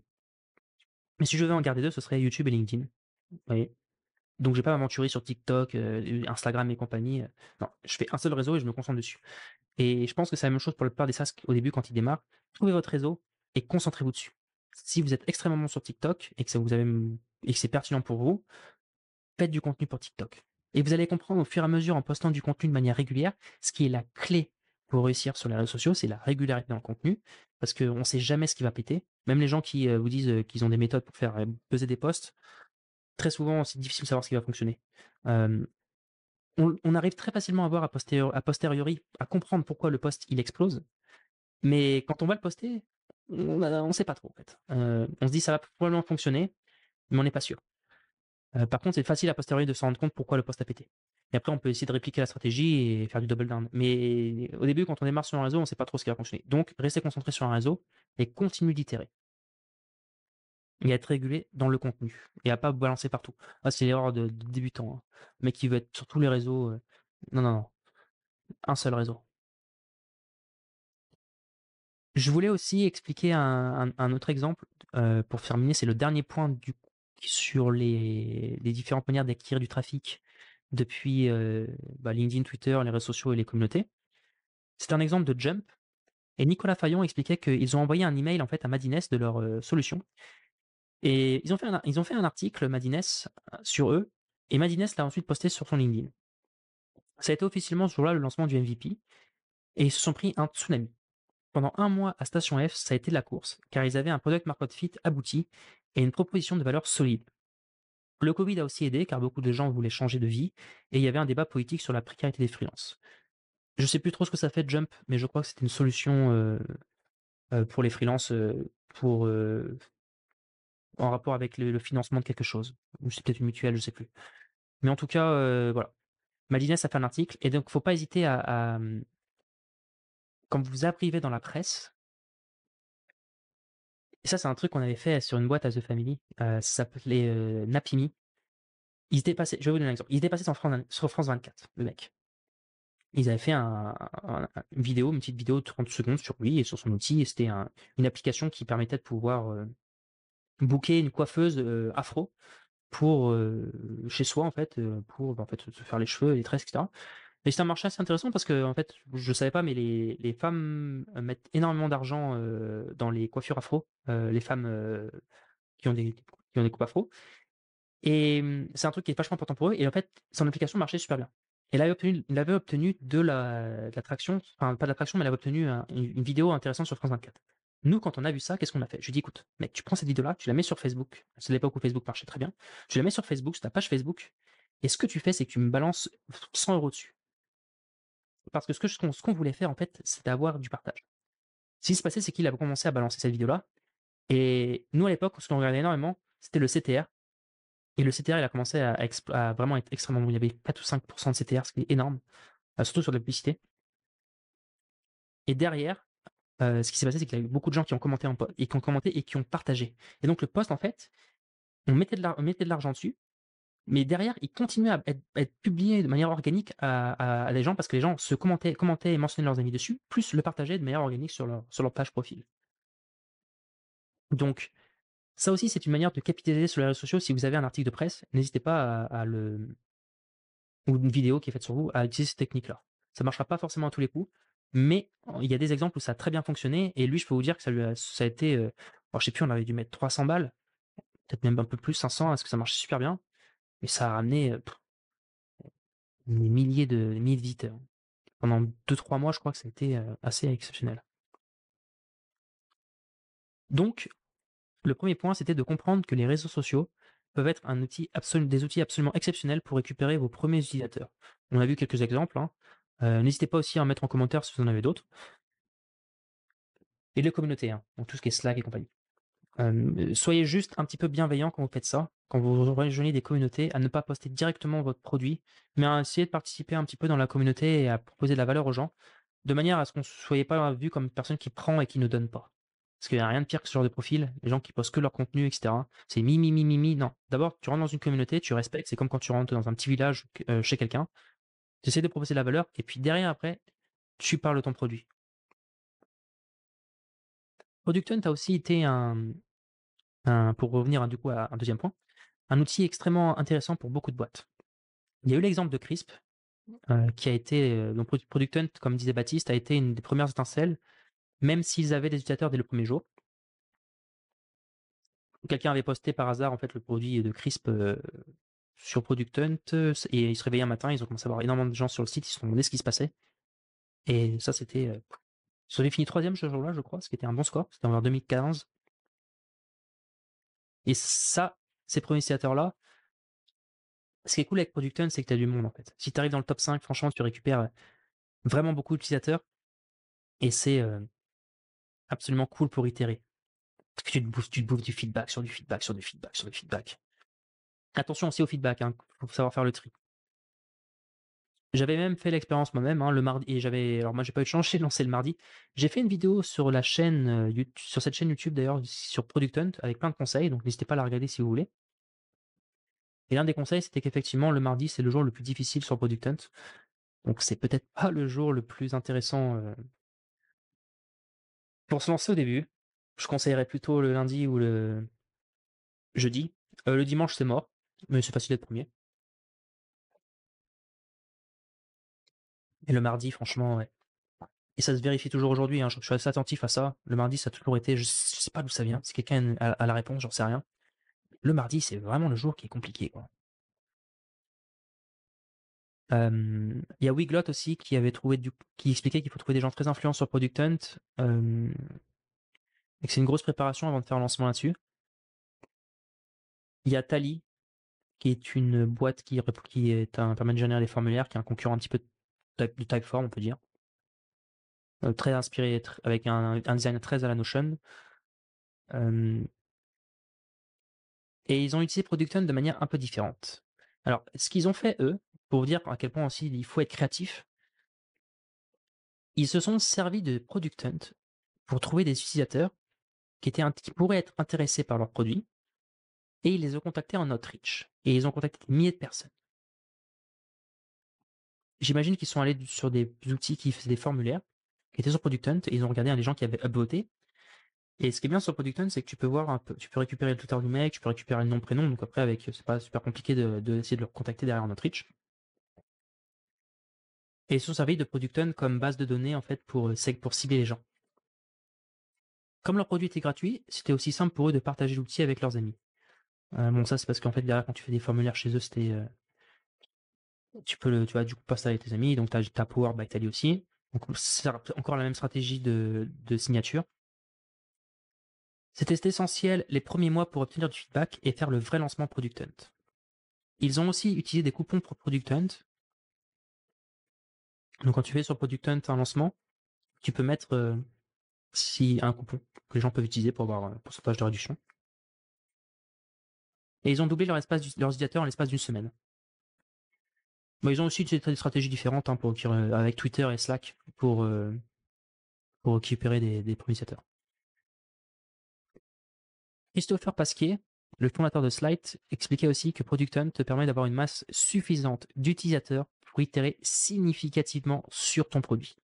Mais si je devais en garder deux, ce serait YouTube et LinkedIn. Donc, je vais pas m'aventurer sur TikTok, Instagram et compagnie. Non, je fais un seul réseau et je me concentre dessus. Et je pense que c'est la même chose pour la plupart des SaaS au début quand ils démarrent. Trouvez votre réseau et concentrez-vous dessus. Si vous êtes extrêmement sur TikTok et que ça vous et que c'est pertinent pour vous, faites du contenu pour TikTok. Et vous allez comprendre au fur et à mesure en postant du contenu de manière régulière, ce qui est la clé pour réussir sur les réseaux sociaux, c'est la régularité dans le contenu, parce qu'on ne sait jamais ce qui va péter. Même les gens qui euh, vous disent euh, qu'ils ont des méthodes pour faire peser des posts, très souvent, c'est difficile de savoir ce qui va fonctionner. On, arrive très facilement à voir a posteriori, à comprendre pourquoi le post il explose. Mais quand on va le poster, on ne sait pas trop en fait. On se dit ça va probablement fonctionner, mais on n'est pas sûr. Par contre, c'est facile à posteriori de se rendre compte pourquoi le post a pété. Et après, on peut essayer de répliquer la stratégie et faire du double down. Mais au début, quand on démarre sur un réseau, on ne sait pas trop ce qui va fonctionner. Donc, restez concentré sur un réseau et continuez d'itérer et être régulé dans le contenu et à pas balancer partout. Ah, c'est l'erreur de, débutant. Hein. Mais qui veut être sur tous les réseaux. Euh, non, non, non. Un seul réseau. Je voulais aussi expliquer un, autre exemple euh, pour terminer. C'est le dernier point sur les, différentes manières d'acquérir du trafic depuis euh, bah, LinkedIn, Twitter, les réseaux sociaux et les communautés. C'est un exemple de Jump. Et Nicolas Fayon expliquait qu'ils ont envoyé un email en fait à Madines de leur solution et ils ont fait un, ils ont fait un article, Madines, euh, sur eux, et Madines l'a ensuite posté sur son LinkedIn. Ça a été officiellement ce jour-là le lancement du MVP, et ils se sont pris un tsunami. Pendant un mois à Station F, ça a été la course, car ils avaient un product market fit abouti et une proposition de valeur solide. Le Covid a aussi aidé, car beaucoup de gens voulaient changer de vie, et il y avait un débat politique sur la précarité des freelances. Je sais plus trop ce que ça fait Jump, mais je crois que c'était une solution euh, euh, pour les freelances pour en rapport avec le, financement de quelque chose. C'est peut-être une mutuelle, je sais plus. Mais en tout cas, euh, voilà. Madines a fait un article, et donc faut pas hésiter à, hum, quand vous arrivez dans la presse, et ça c'est un truc qu'on avait fait sur une boîte à The Family, euh, ça s'appelait euh, Napimi. Il était passé, je vais vous donner un exemple, il était passé sur France, sur France 24, le mec. Ils avaient fait un, une vidéo, une petite vidéo de 30 secondes sur lui et sur son outil, et c'était une application qui permettait de pouvoir booker une coiffeuse afro pour chez soi en fait pour bah, en fait se faire les cheveux les tresses etc et c'est un marché assez intéressant parce que en fait je savais pas mais les, les femmes mettent énormément d'argent dans les coiffures afro les femmes qui ont des qui ont des coupes afro. Et mmh, c'est un truc qui est vachement important pour eux et en fait son application marchait super bien. Elle avait obtenu, il avait obtenu de la, l'attraction, enfin pas de l'attraction, mais elle avait obtenu un- une, une vidéo intéressante sur France 24. Nous, quand on a vu ça, qu'est-ce qu'on a fait? Je lui ai dit, écoute, mec, tu prends cette vidéo-là, tu la mets sur Facebook. C'est l'époque où Facebook marchait très bien. Tu la mets sur Facebook, sur ta page Facebook. Et ce que tu fais, c'est que tu me balances 100 euros dessus. Parce que ce qu'on voulait faire, en fait, c'était avoir du partage. Ce qui se passait, c'est qu'il a commencé à balancer cette vidéo-là. Et nous, à l'époque, ce qu'on regardait énormément, c'était le CTR. Et le CTR, il a commencé à, à vraiment être extrêmement bon. Il y avait 4 ou 5% de CTR, ce qui est énorme, euh, surtout sur la publicité. Et derrière, euh, ce qui s'est passé, c'est qu'il y a eu beaucoup de gens qui ont commenté en et qui ont commenté et qui ont partagé. Et donc le post, en fait, on mettait de l'argent dessus, mais derrière, il continuait à être, publié de manière organique à, des gens parce que les gens se commentaient, commentaient et mentionnaient leurs amis dessus, plus le partageaient de manière organique sur leur, page profil. Donc, ça aussi, c'est une manière de capitaliser sur les réseaux sociaux. Si vous avez un article de presse, n'hésitez pas à, le. ou une vidéo qui est faite sur vous, à utiliser cette technique-là. Ça marchera pas forcément à tous les coups, mais il y a des exemples où ça a très bien fonctionné. Et lui, je peux vous dire que ça, lui a, été. Euh, je sais plus, on avait dû mettre 300 balles, peut-être même un peu plus, 500, parce que ça marchait super bien. Mais ça a ramené euh, des milliers de, visiteurs. Pendant 2-3 mois, je crois que ça a été euh, assez exceptionnel. Donc, le premier point, c'était de comprendre que les réseaux sociaux peuvent être des outils absolument exceptionnels pour récupérer vos premiers utilisateurs. On a vu quelques exemples. hein. Euh, N'hésitez pas aussi à en mettre en commentaire si vous en avez d'autres. Et les communautés, hein, donc tout ce qui est Slack et compagnie. Euh, soyez juste un petit peu bienveillant quand vous faites ça, quand vous rejoignez des communautés, à ne pas poster directement votre produit, mais à essayer de participer un petit peu dans la communauté et à proposer de la valeur aux gens, de manière à ce qu'on ne soyez pas vu comme une personne qui prend et qui ne donne pas. Parce qu'il n'y a rien de pire que ce genre de profil, les gens qui postent que leur contenu, etc. C'est mi, mi, mi, mi, mi. Non. D'abord, tu rentres dans une communauté, tu respectes, c'est comme quand tu rentres dans un petit village euh, chez quelqu'un. Tu essaies de proposer la valeur, et puis derrière, après, tu parles de ton produit. Product Hunt a aussi été un, pour revenir hein, du coup à un deuxième point, un outil extrêmement intéressant pour beaucoup de boîtes. Il y a eu l'exemple de Crisp, euh, qui a été, euh, donc Product Hunt, comme disait Baptiste, a été une des premières étincelles, même s'ils avaient des utilisateurs dès le premier jour. Quelqu'un avait posté par hasard en fait le produit de Crisp euh, sur Product Hunt, euh, et ils se réveillaient un matin, ils ont commencé à avoir énormément de gens sur le site, ils se sont demandé ce qui se passait. Et ça, c'était. euh, ils avaient fini troisième ce jour-là, je crois, ce qui était un bon score, c'était en 2015. Et ça, ces premiers utilisateurs-là, ce qui est cool avec Product Hunt, c'est que tu as du monde en fait. Si tu arrives dans le top 5, franchement, tu récupères vraiment beaucoup d'utilisateurs et c'est euh, absolument cool pour itérer. Tu te, bouffes, tu te bouffes du feedback sur du feedback sur du feedback sur du feedback. Attention aussi au feedback, hein, faut savoir faire le tri. J'avais même fait l'expérience moi-même hein, le mardi et j'avais alors moi j'ai pas eu de chance, j'ai lancé le mardi. J'ai fait une vidéo sur la chaîne euh, YouTube- sur cette chaîne YouTube d'ailleurs sur Product Hunt avec plein de conseils, donc n'hésitez pas à la regarder si vous voulez. Et l'un des conseils c'était qu'effectivement le mardi c'est le jour le plus difficile sur Product Hunt. Donc c'est peut-être pas le jour le plus intéressant euh, pour se lancer au début. Je conseillerais plutôt le lundi ou le jeudi. Euh, le dimanche c'est mort, mais c'est facile d'être premier. Et le mardi franchement ouais. Et ça se vérifie toujours aujourd'hui, hein, je, suis assez attentif à ça. Le mardi ça a toujours été, je, je sais pas d'où ça vient, si quelqu'un a, la réponse, j'en sais rien. Le mardi c'est vraiment le jour qui est compliqué. Il y a Wiglot aussi qui avait trouvé du, qui expliquait qu'il faut trouver des gens très influents sur Product Hunt et que c'est une grosse préparation avant de faire un lancement là-dessus. Il y a Tally qui est une boîte qui, qui est un permet de générer les formulaires, qui est un concurrent un petit peu du Typeform, on peut dire. Euh, très inspiré, avec un, design très à la Notion. Et ils ont utilisé Product Hunt de manière un peu différente. Alors, ce qu'ils ont fait, eux, pour dire à quel point aussi il faut être créatif, ils se sont servis de Product Hunt pour trouver des utilisateurs qui, étaient, qui pourraient être intéressés par leurs produits, et ils les ont contactés en outreach. Et ils ont contacté des milliers de personnes. J'imagine qu'ils sont allés sur des outils qui faisaient des formulaires, qui étaient sur Product Hunt, et ils ont regardé les gens qui avaient upvoté. Et ce qui est bien sur Product Hunt, c'est que tu peux voir un peu, tu peux récupérer le Twitter du mec, tu peux récupérer le nom, prénom, donc après, avec, c'est pas super compliqué de, de essayer de le contacter derrière un outreach. Et ils sont servis de Product Hunt comme base de données, en fait, pour, euh, pour cibler les gens. Comme leur produit était gratuit, c'était aussi simple pour eux de partager l'outil avec leurs amis. Euh, bon, ça, c'est parce qu'en fait, derrière, quand tu fais des formulaires chez eux, c'était, euh, tu peux le, tu vas du coup passer avec tes amis, donc tu as Power by Tally aussi. Donc c'est encore la même stratégie de, de signature. C'était essentiel les premiers mois pour obtenir du feedback et faire le vrai lancement Product Hunt. Ils ont aussi utilisé des coupons pour Product Hunt. Donc quand tu fais sur Product Hunt un lancement, tu peux mettre euh, si un coupon que les gens peuvent utiliser pour avoir un pourcentage de réduction. Et ils ont doublé leur espace, leurs utilisateurs en l'espace d'une semaine. ils ont aussi des stratégies différentes hein, euh, avec Twitter et Slack pour, euh, récupérer des, des utilisateurs. Christopher Pasquier, le fondateur de Slide, expliquait aussi que Product Hunt te permet d'avoir une masse suffisante d'utilisateurs pour itérer significativement sur ton produit.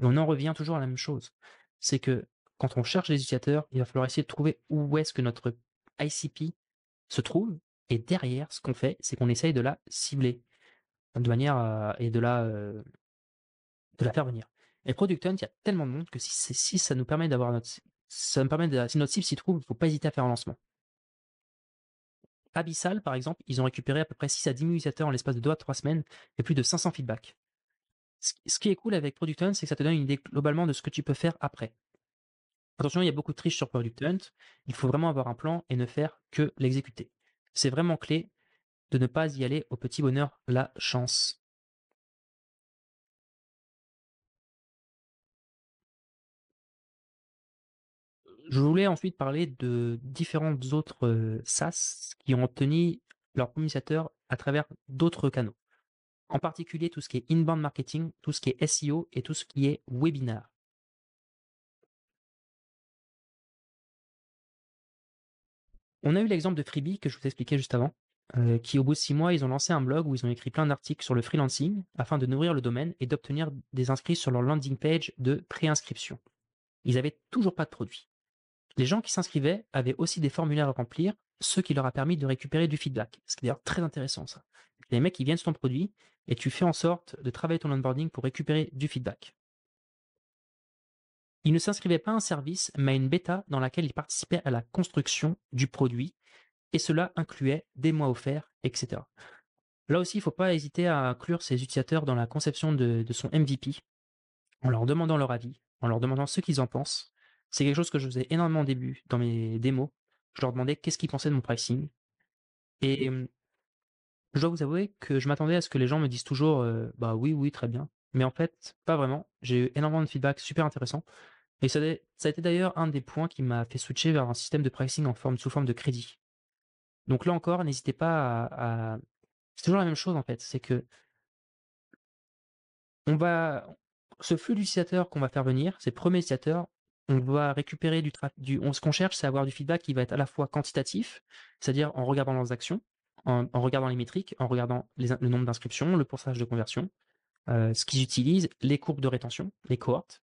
Et on en revient toujours à la même chose. C'est que quand on cherche des utilisateurs, il va falloir essayer de trouver où est-ce que notre ICP se trouve. Et derrière, ce qu'on fait, c'est qu'on essaye de la cibler de manière et de la, de la faire venir. Et Product Hunt, il y a tellement de monde que si, si ça nous permet d'avoir notre ça me permet de, si notre cible s'y trouve, il ne faut pas hésiter à faire un lancement. Abyssal, par exemple, ils ont récupéré à peu près 6 à 10 000 utilisateurs en l'espace de 2 à 3 semaines et plus de 500 feedbacks. Ce qui est cool avec Product Hunt, c'est que ça te donne une idée globalement de ce que tu peux faire après. Attention, il y a beaucoup de triches sur Product Hunt. Il faut vraiment avoir un plan et ne faire que l'exécuter. C'est vraiment clé de ne pas y aller au petit bonheur, la chance. Je voulais ensuite parler de différentes autres euh, SaaS qui ont obtenu leur utilisateur à travers d'autres canaux. En particulier tout ce qui est inbound marketing, tout ce qui est SEO et tout ce qui est webinar. On a eu l'exemple de Freebie que je vous expliquais juste avant, euh, qui au bout de six mois, ils ont lancé un blog où ils ont écrit plein d'articles sur le freelancing afin de nourrir le domaine et d'obtenir des inscrits sur leur landing page de préinscription. Ils n'avaient toujours pas de produit. Les gens qui s'inscrivaient avaient aussi des formulaires à remplir, ce qui leur a permis de récupérer du feedback. C'est d'ailleurs très intéressant ça. Les mecs qui viennent sur ton produit et tu fais en sorte de travailler ton onboarding pour récupérer du feedback. Ils ne s'inscrivaient pas à un service, mais à une bêta dans laquelle ils participaient à la construction du produit, et cela incluait des mois offerts, etc. Là aussi, il ne faut pas hésiter à inclure ces utilisateurs dans la conception de, de son MVP, en leur demandant leur avis, en leur demandant ce qu'ils en pensent, c'est quelque chose que je faisais énormément au début dans mes démos. Je leur demandais qu'est-ce qu'ils pensaient de mon pricing. Et je dois vous avouer que je m'attendais à ce que les gens me disent toujours bah oui, oui, très bien. Mais en fait, pas vraiment. J'ai eu énormément de feedback super intéressant. Et ça, a été d'ailleurs un des points qui m'a fait switcher vers un système de pricing en forme, sous forme de crédit. Donc là encore, n'hésitez pas à. C'est toujours la même chose en fait. C'est que on va, ce flux d'utilisateurs qu'on va faire venir, ces premiers utilisateurs, on va récupérer du, du ce qu'on cherche, c'est avoir du feedback qui va être à la fois quantitatif, c'est-à-dire en regardant leurs actions, en, regardant les métriques, en regardant le nombre d'inscriptions, le pourcentage de conversion, euh, ce qu'ils utilisent, les courbes de rétention, les cohortes.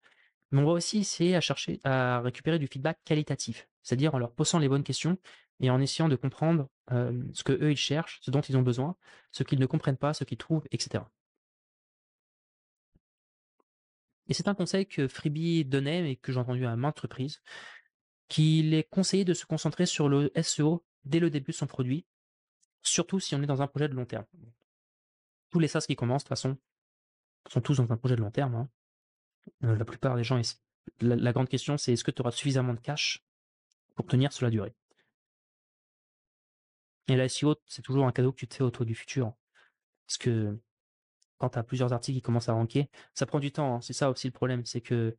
Mais on va aussi essayer à chercher à récupérer du feedback qualitatif, c'est-à-dire en leur posant les bonnes questions et en essayant de comprendre euh, ce que eux ils cherchent, ce dont ils ont besoin, ce qu'ils ne comprennent pas, ce qu'ils trouvent, etc. Et c'est un conseil que Freebie donnait, mais que j'ai entendu à maintes reprises, qu'il est conseillé de se concentrer sur le SEO dès le début de son produit, surtout si on est dans un projet de long terme. Tous les SaaS qui commencent, de toute façon, sont tous dans un projet de long terme. Hein. La plupart des gens, la, la grande question, c'est est-ce que tu auras suffisamment de cash pour tenir sur la durée? Et la SEO, c'est toujours un cadeau que tu te fais autour du futur. Parce que quand tu as plusieurs articles qui commencent à ranker, ça prend du temps. Hein. C'est ça aussi le problème, c'est que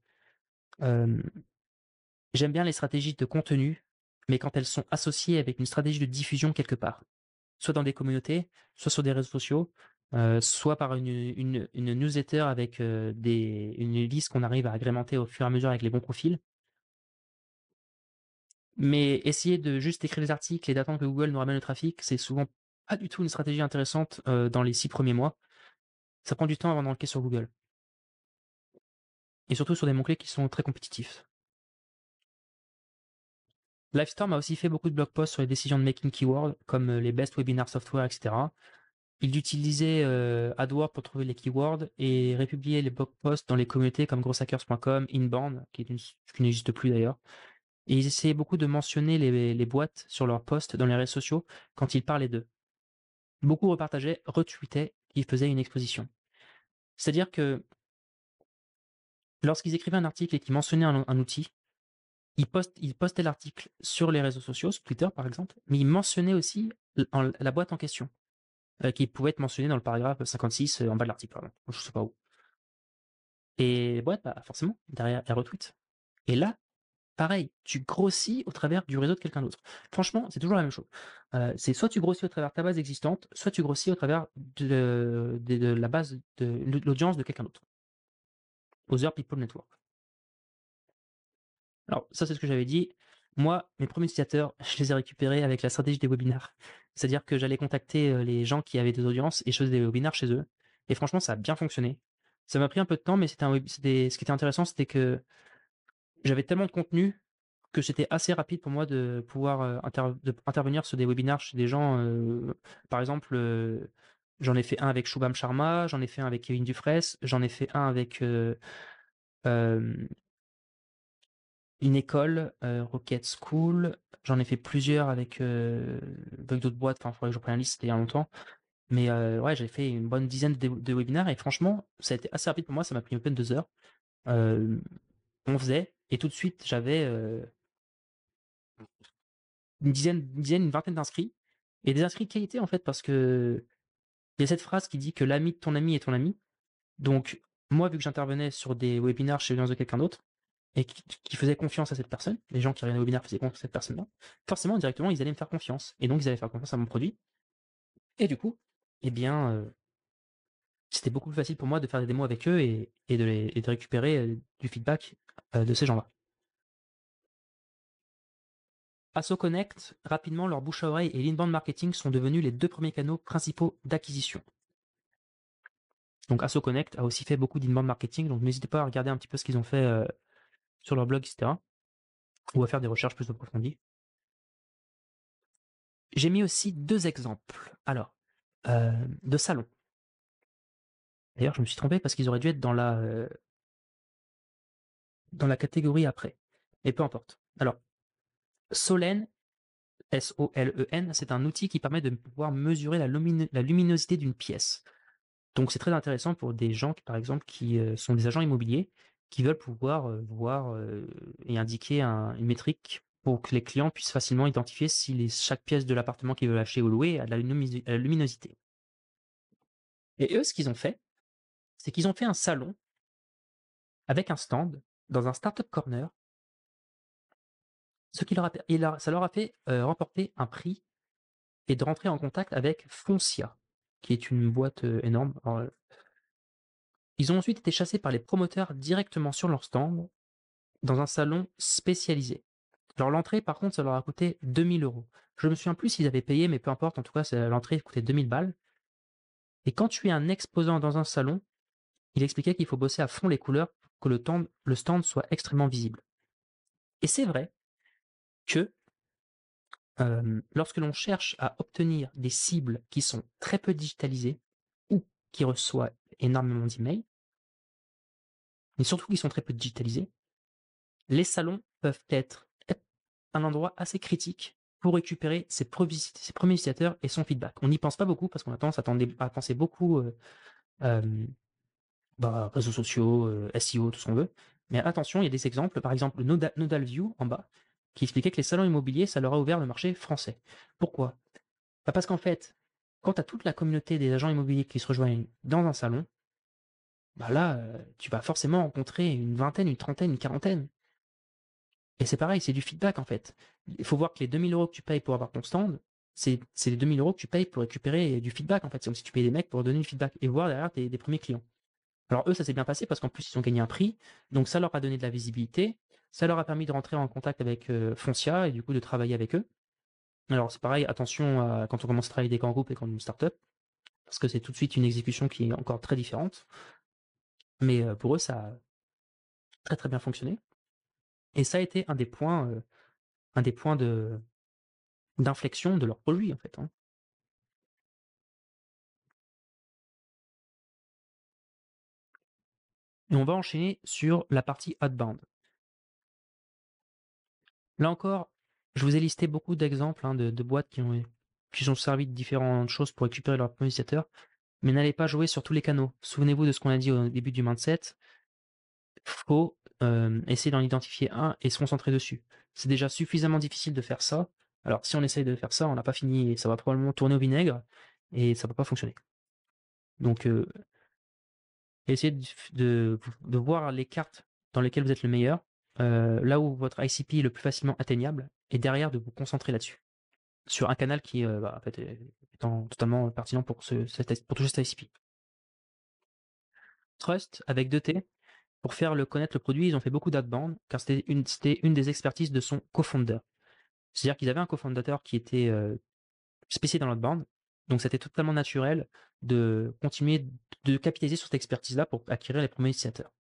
j'aime bien les stratégies de contenu, mais quand elles sont associées avec une stratégie de diffusion quelque part, soit dans des communautés, soit sur des réseaux sociaux, soit par une, newsletter avec une liste qu'on arrive à agrémenter au fur et à mesure avec les bons profils. Mais essayer de juste écrire les articles et d'attendre que Google nous ramène le trafic, c'est souvent pas du tout une stratégie intéressante dans les six premiers mois ça prend du temps avant d'enquêter sur Google. Et surtout sur des mots-clés qui sont très compétitifs. Livestorm a aussi fait beaucoup de blog posts sur les décisions de making keywords, comme les best webinar software, etc. Il utilisait euh, AdWords pour trouver les keywords et républier les blog posts dans les communautés comme grosshackers.com, Inbound, qui, qui n'existe plus d'ailleurs. Et ils essayaient beaucoup de mentionner les, boîtes sur leurs posts dans les réseaux sociaux quand ils parlaient d'eux. Beaucoup repartageaient, retweetaient qui faisaient une exposition. C'est-à-dire que lorsqu'ils écrivaient un article et qu'ils mentionnaient un, outil, ils, postaient l'article sur les réseaux sociaux, sur Twitter par exemple, mais ils mentionnaient aussi la boîte en question, qui pouvait être mentionnée dans le paragraphe 56 euh, en bas de l'article, je sais pas où. Et boîte, bah, forcément, derrière, elle retweet. Et là, pareil, tu grossis au travers du réseau de quelqu'un d'autre. Franchement, c'est toujours la même chose. Euh, c'est soit tu grossis au travers de ta base existante, soit tu grossis au travers de, la base de l'audience de quelqu'un d'autre. Other People Network. Alors, ça, c'est ce que j'avais dit. Moi, mes premiers utilisateurs, je les ai récupérés avec la stratégie des webinars. C'est-à-dire que j'allais contacter les gens qui avaient des audiences et je faisais des webinars chez eux. Et franchement, ça a bien fonctionné. Ça m'a pris un peu de temps, mais ce qui était intéressant, c'était que j'avais tellement de contenu que c'était assez rapide pour moi de pouvoir intervenir sur des webinars chez des gens. Par exemple, j'en ai fait un avec Shubham Sharma, j'en ai fait un avec Kevin Dufresne, j'en ai fait un avec une école, Rocket School, j'en ai fait plusieurs avec, d'autres boîtes, enfin, il faudrait que je prenne la liste, c'était il y a longtemps. Mais ouais, j'ai fait une bonne dizaine de, webinaires et franchement, ça a été assez rapide pour moi, ça m'a pris une peine deux heures. on faisait, et tout de suite, j'avais une dizaine, une dizaine, une vingtaine d'inscrits. Et des inscrits de qualité, en fait, parce que il y a cette phrase qui dit que l'ami de ton ami est ton ami. Donc, moi, vu que j'intervenais sur des webinaires chez l'audience de quelqu'un d'autre, et qui, faisaient confiance à cette personne, les gens qui regardaient les webinaires faisaient confiance à cette personne-là, forcément, directement, ils allaient me faire confiance. Et donc, ils allaient faire confiance à mon produit. Et du coup, eh bien, euh, c'était beaucoup plus facile pour moi de faire des démos avec eux et, de, récupérer euh, du feedback euh, de ces gens-là. AssoConnect, rapidement, leur bouche à oreille et l'inbound marketing sont devenus les deux premiers canaux principaux d'acquisition. Donc AssoConnect a aussi fait beaucoup d'inbound marketing, donc n'hésitez pas à regarder un petit peu ce qu'ils ont fait sur leur blog, etc. Ou à faire des recherches plus approfondies. J'ai mis aussi deux exemples. Alors, euh, de salons. D'ailleurs, je me suis trompé parce qu'ils auraient dû être dans la, euh, dans la catégorie après. Mais peu importe. Alors, Solen, S-O-L-E-N, c'est un outil qui permet de pouvoir mesurer la, luminosité d'une pièce. Donc c'est très intéressant pour des gens, qui, par exemple, qui euh, sont des agents immobiliers, qui veulent pouvoir euh, voir euh, et indiquer une métrique pour que les clients puissent facilement identifier si chaque pièce de l'appartement qu'ils veulent acheter ou louer a de la, luminosité. Et eux, ce qu'ils ont fait, c'est qu'ils ont fait un salon avec un stand dans un startup corner ce qui leur a, ça leur a fait euh, remporter un prix et de rentrer en contact avec Foncia, qui est une boîte euh, énorme. Euh, ils ont ensuite été chassés par les promoteurs directement sur leur stand dans un salon spécialisé. Alors l'entrée, par contre, ça leur a coûté 2000 euros. Je me souviens plus s'ils avaient payé, mais peu importe, en tout cas, l'entrée coûtait 2000 balles. Et quand tu es un exposant dans un salon, il expliquait qu'il faut bosser à fond les couleurs pour que le, le stand soit extrêmement visible. Et c'est vrai, que lorsque l'on cherche à obtenir des cibles qui sont très peu digitalisées ou qui reçoivent énormément d'emails, mais surtout qui sont très peu digitalisés, les salons peuvent être un endroit assez critique pour récupérer ses, premiers utilisateurs et son feedback. On n'y pense pas beaucoup parce qu'on a tendance à, penser beaucoup bah, réseaux sociaux, SEO, tout ce qu'on veut. Mais attention, il y a des exemples, par exemple Nodal, Nodal View en bas, qui expliquait que les salons immobiliers, ça leur a ouvert le marché français. Pourquoi? Bah, Parce qu'en fait, quand tu as toute la communauté des agents immobiliers qui se rejoignent dans un salon, bah là, euh, tu vas forcément rencontrer une vingtaine, une trentaine, une quarantaine. Et c'est pareil, c'est du feedback en fait. Il faut voir que les 2000 euros que tu payes pour avoir ton stand, c'est les 2000 euros que tu payes pour récupérer du feedback en fait. C'est comme si tu payais des mecs pour donner du feedback et voir derrière tes, des premiers clients. Alors eux, ça s'est bien passé parce qu'en plus, ils ont gagné un prix, donc ça leur a donné de la visibilité, ça leur a permis de rentrer en contact avec euh, Foncia et du coup de travailler avec eux. Alors c'est pareil, attention à, quand on commence à travailler des grands groupes et quand une startup, parce que c'est tout de suite une exécution qui est encore très différente. Mais euh, pour eux, ça a très très bien fonctionné. Et ça a été un des points, euh, un des points de d'inflexion de leur produit en fait. Hein. Et on va enchaîner sur la partie outbound. Là encore, je vous ai listé beaucoup d'exemples hein, de, boîtes qui ont, qui servi de différentes choses pour récupérer leurs utilisateurs. mais n'allez pas jouer sur tous les canaux. Souvenez-vous de ce qu'on a dit au début du mindset. Faut euh, essayer d'en identifier un et se concentrer dessus. C'est déjà suffisamment difficile de faire ça. Alors si on essaye de faire ça, on n'a pas fini et ça va probablement tourner au vinaigre et ça va pas fonctionner. Donc euh, essayez de, voir les cartes dans lesquelles vous êtes le meilleur, euh, là où votre ICP est le plus facilement atteignable, et derrière de vous concentrer là-dessus. Sur un canal qui euh, bah, est totalement pertinent pour, ce, pour toucher cet ICP. Trust avec 2T, pour faire connaître le produit, ils ont fait beaucoup d'adband, car c'était une, une des expertises de son co-founder. C'est-à-dire qu'ils avaient un cofondateur qui était euh, spécialisé dans l'outbound, donc c'était totalement naturel de continuer de capitaliser sur cette expertise-là pour acquérir les premiers utilisateurs.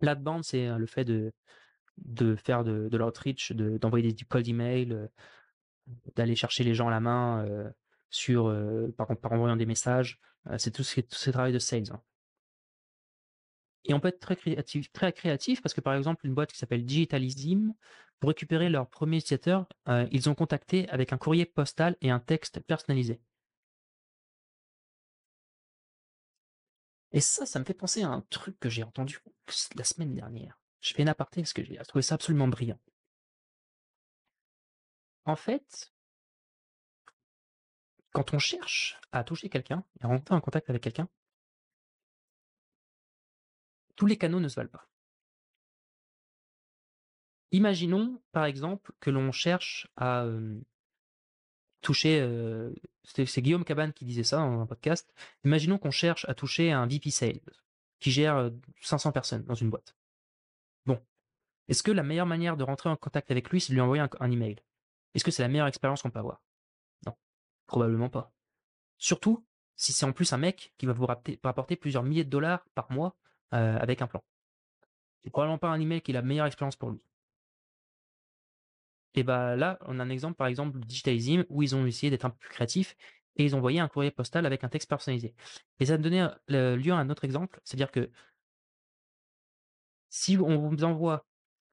L'outbound, c'est le fait de, de faire de, de l'outreach, d'envoyer des cold emails, euh, d'aller chercher les gens à la main par, envoyant des messages. c'est tout ce, travail de sales. Hein. Et on peut être très créatif, parce que par exemple, une boîte qui s'appelle Digitalism, pour récupérer leur premier utilisateur, euh, ils ont contacté avec un courrier postal et un texte personnalisé. Et ça, ça me fait penser à un truc que j'ai entendu la semaine dernière. Je fais une aparté parce que j'ai trouvé ça absolument brillant. En fait, quand on cherche à toucher quelqu'un et à rentrer en contact avec quelqu'un, tous les canaux ne se valent pas. Imaginons, par exemple, que l'on cherche à toucher. c'est Guillaume Cabane qui disait ça dans un podcast. Imaginons qu'on cherche à toucher un VP Sales qui gère 500 personnes dans une boîte. Bon. Est-ce que la meilleure manière de rentrer en contact avec lui, c'est de lui envoyer un, email? Est-ce que c'est la meilleure expérience qu'on peut avoir? Non. Probablement pas. Surtout si c'est en plus un mec qui va vous rapporter plusieurs milliers de dollars par mois avec un plan. C'est probablement pas un email qui est la meilleure expérience pour lui. Et bah là, on a un exemple, par exemple, Digitalism, où ils ont essayé d'être un peu plus créatifs et ils ont envoyé un courrier postal avec un texte personnalisé. Et ça me donnait lieu à un autre exemple, c'est-à-dire que si on vous envoie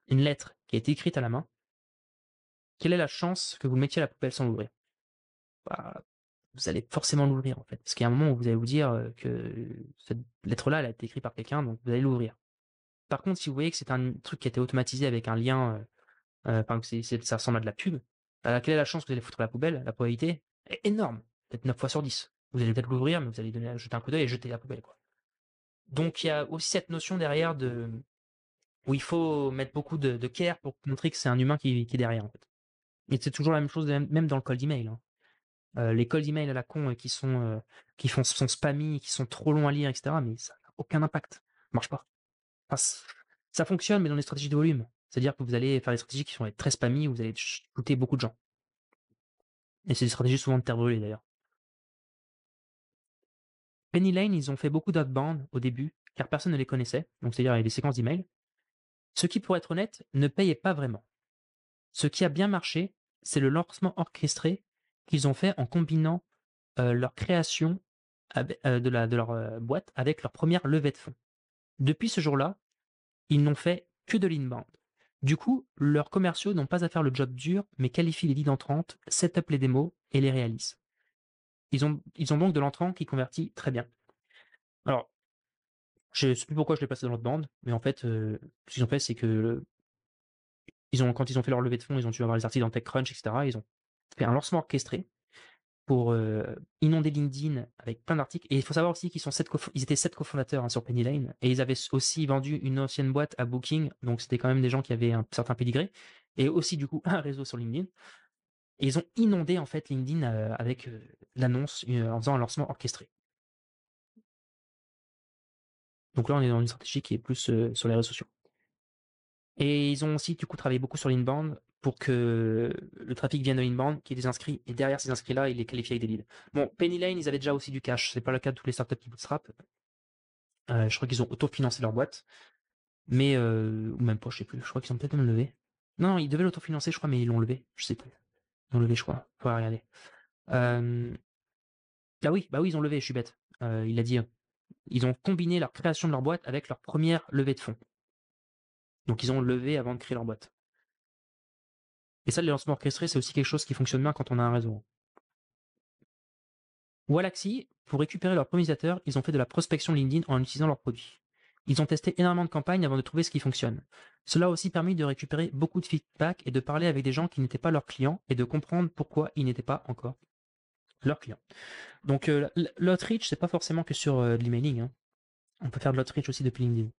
une lettre qui a été écrite à la main, quelle est la chance que vous mettiez la poubelle sans l'ouvrir? Bah, Vous allez forcément l'ouvrir en fait, parce qu'il y a un moment où vous allez vous dire que cette lettre-là, elle a été écrite par quelqu'un, donc vous allez l'ouvrir. Par contre, si vous voyez que c'est un truc qui a été automatisé avec un lien euh, ça ressemble à de la pub, bah, quelle est la chance que vous allez foutre la poubelle? La probabilité est énorme, peut-être 9 fois sur 10. Vous allez peut-être l'ouvrir, mais vous allez donner, jeter un coup d'œil et jeter la poubelle. Quoi. Donc il y a aussi cette notion derrière de où il faut mettre beaucoup de, care pour montrer que c'est un humain qui, est derrière. En fait. Et c'est toujours la même chose, même dans le cold email. Hein. Euh, les cold email à la con qui sont euh, qui font sont qui sont trop longs à lire, etc. Mais ça n'a aucun impact, ça marche pas. ça fonctionne, mais dans les stratégies de volume. C'est-à-dire que vous allez faire des stratégies qui sont très spammy, où vous allez shooter beaucoup de gens. Et c'est des stratégies souvent de terre brûlée d'ailleurs. Penny Lane, ils ont fait beaucoup d'outbound au début, car personne ne les connaissait, donc c'est-à-dire avec des séquences d'emails. Ce qui, pour être honnête, ne payait pas vraiment. Ce qui a bien marché, c'est le lancement orchestré qu'ils ont fait en combinant euh, leur création euh, de, leur euh, boîte avec leur première levée de fonds. Depuis ce jour-là, ils n'ont fait que de l'inbound. Du coup, leurs commerciaux n'ont pas à faire le job dur, mais qualifient les leads entrantes, set up les démos et les réalisent. Ils ont, donc de l'entrant qui convertit très bien. Alors, je ne sais plus pourquoi je l'ai passé dans l'autre bande, mais en fait, euh, ce qu'ils ont fait, c'est que ils ont, quand ils ont fait leur levée de fonds, ils ont dû avoir les articles dans TechCrunch, etc. Ils ont fait un lancement orchestré pour inonder LinkedIn avec plein d'articles. Et il faut savoir aussi qu'ils sont sept ils étaient sept cofondateurs hein, sur Penny Lane et ils avaient aussi vendu une ancienne boîte à Booking, donc c'était quand même des gens qui avaient un certain pédigré et aussi du coup un réseau sur LinkedIn. Et ils ont inondé en fait LinkedIn avec l'annonce en faisant un lancement orchestré. Donc là, on est dans une stratégie qui est plus sur les réseaux sociaux. Et ils ont aussi du coup travaillé beaucoup sur l'inbound pour que le trafic vienne de l'inbound, qu'il y ait des inscrits, et derrière ces inscrits-là, il est qualifié avec des leads. Bon, Penny Lane, ils avaient déjà aussi du cash, c'est pas le cas de tous les startups qui bootstrap. Euh, je crois qu'ils ont autofinancé leur boîte, mais euh, ou même pas, je sais plus. Je crois qu'ils ont peut-être même levé. Non, ils devaient l'autofinancer, je crois, mais ils l'ont levé. Je sais plus. Ils l'ont levé, je crois. Faut regarder. Euh... Ah oui, bah oui, ils ont levé. Je suis bête. Euh, il a dit. Ils ont combiné leur création de leur boîte avec leur première levée de fonds. Donc ils ont levé avant de créer leur boîte. Et ça, les lancements orchestrés, c'est aussi quelque chose qui fonctionne bien quand on a un réseau. Wallaxy, pour récupérer leurs premiers utilisateurs, ils ont fait de la prospection LinkedIn en utilisant leurs produits. Ils ont testé énormément de campagnes avant de trouver ce qui fonctionne. Cela a aussi permis de récupérer beaucoup de feedback et de parler avec des gens qui n'étaient pas leurs clients et de comprendre pourquoi ils n'étaient pas encore leurs clients. Donc euh, l'outreach, c'est pas forcément que sur euh, l'emailing. Hein. On peut faire de l'outreach aussi depuis LinkedIn.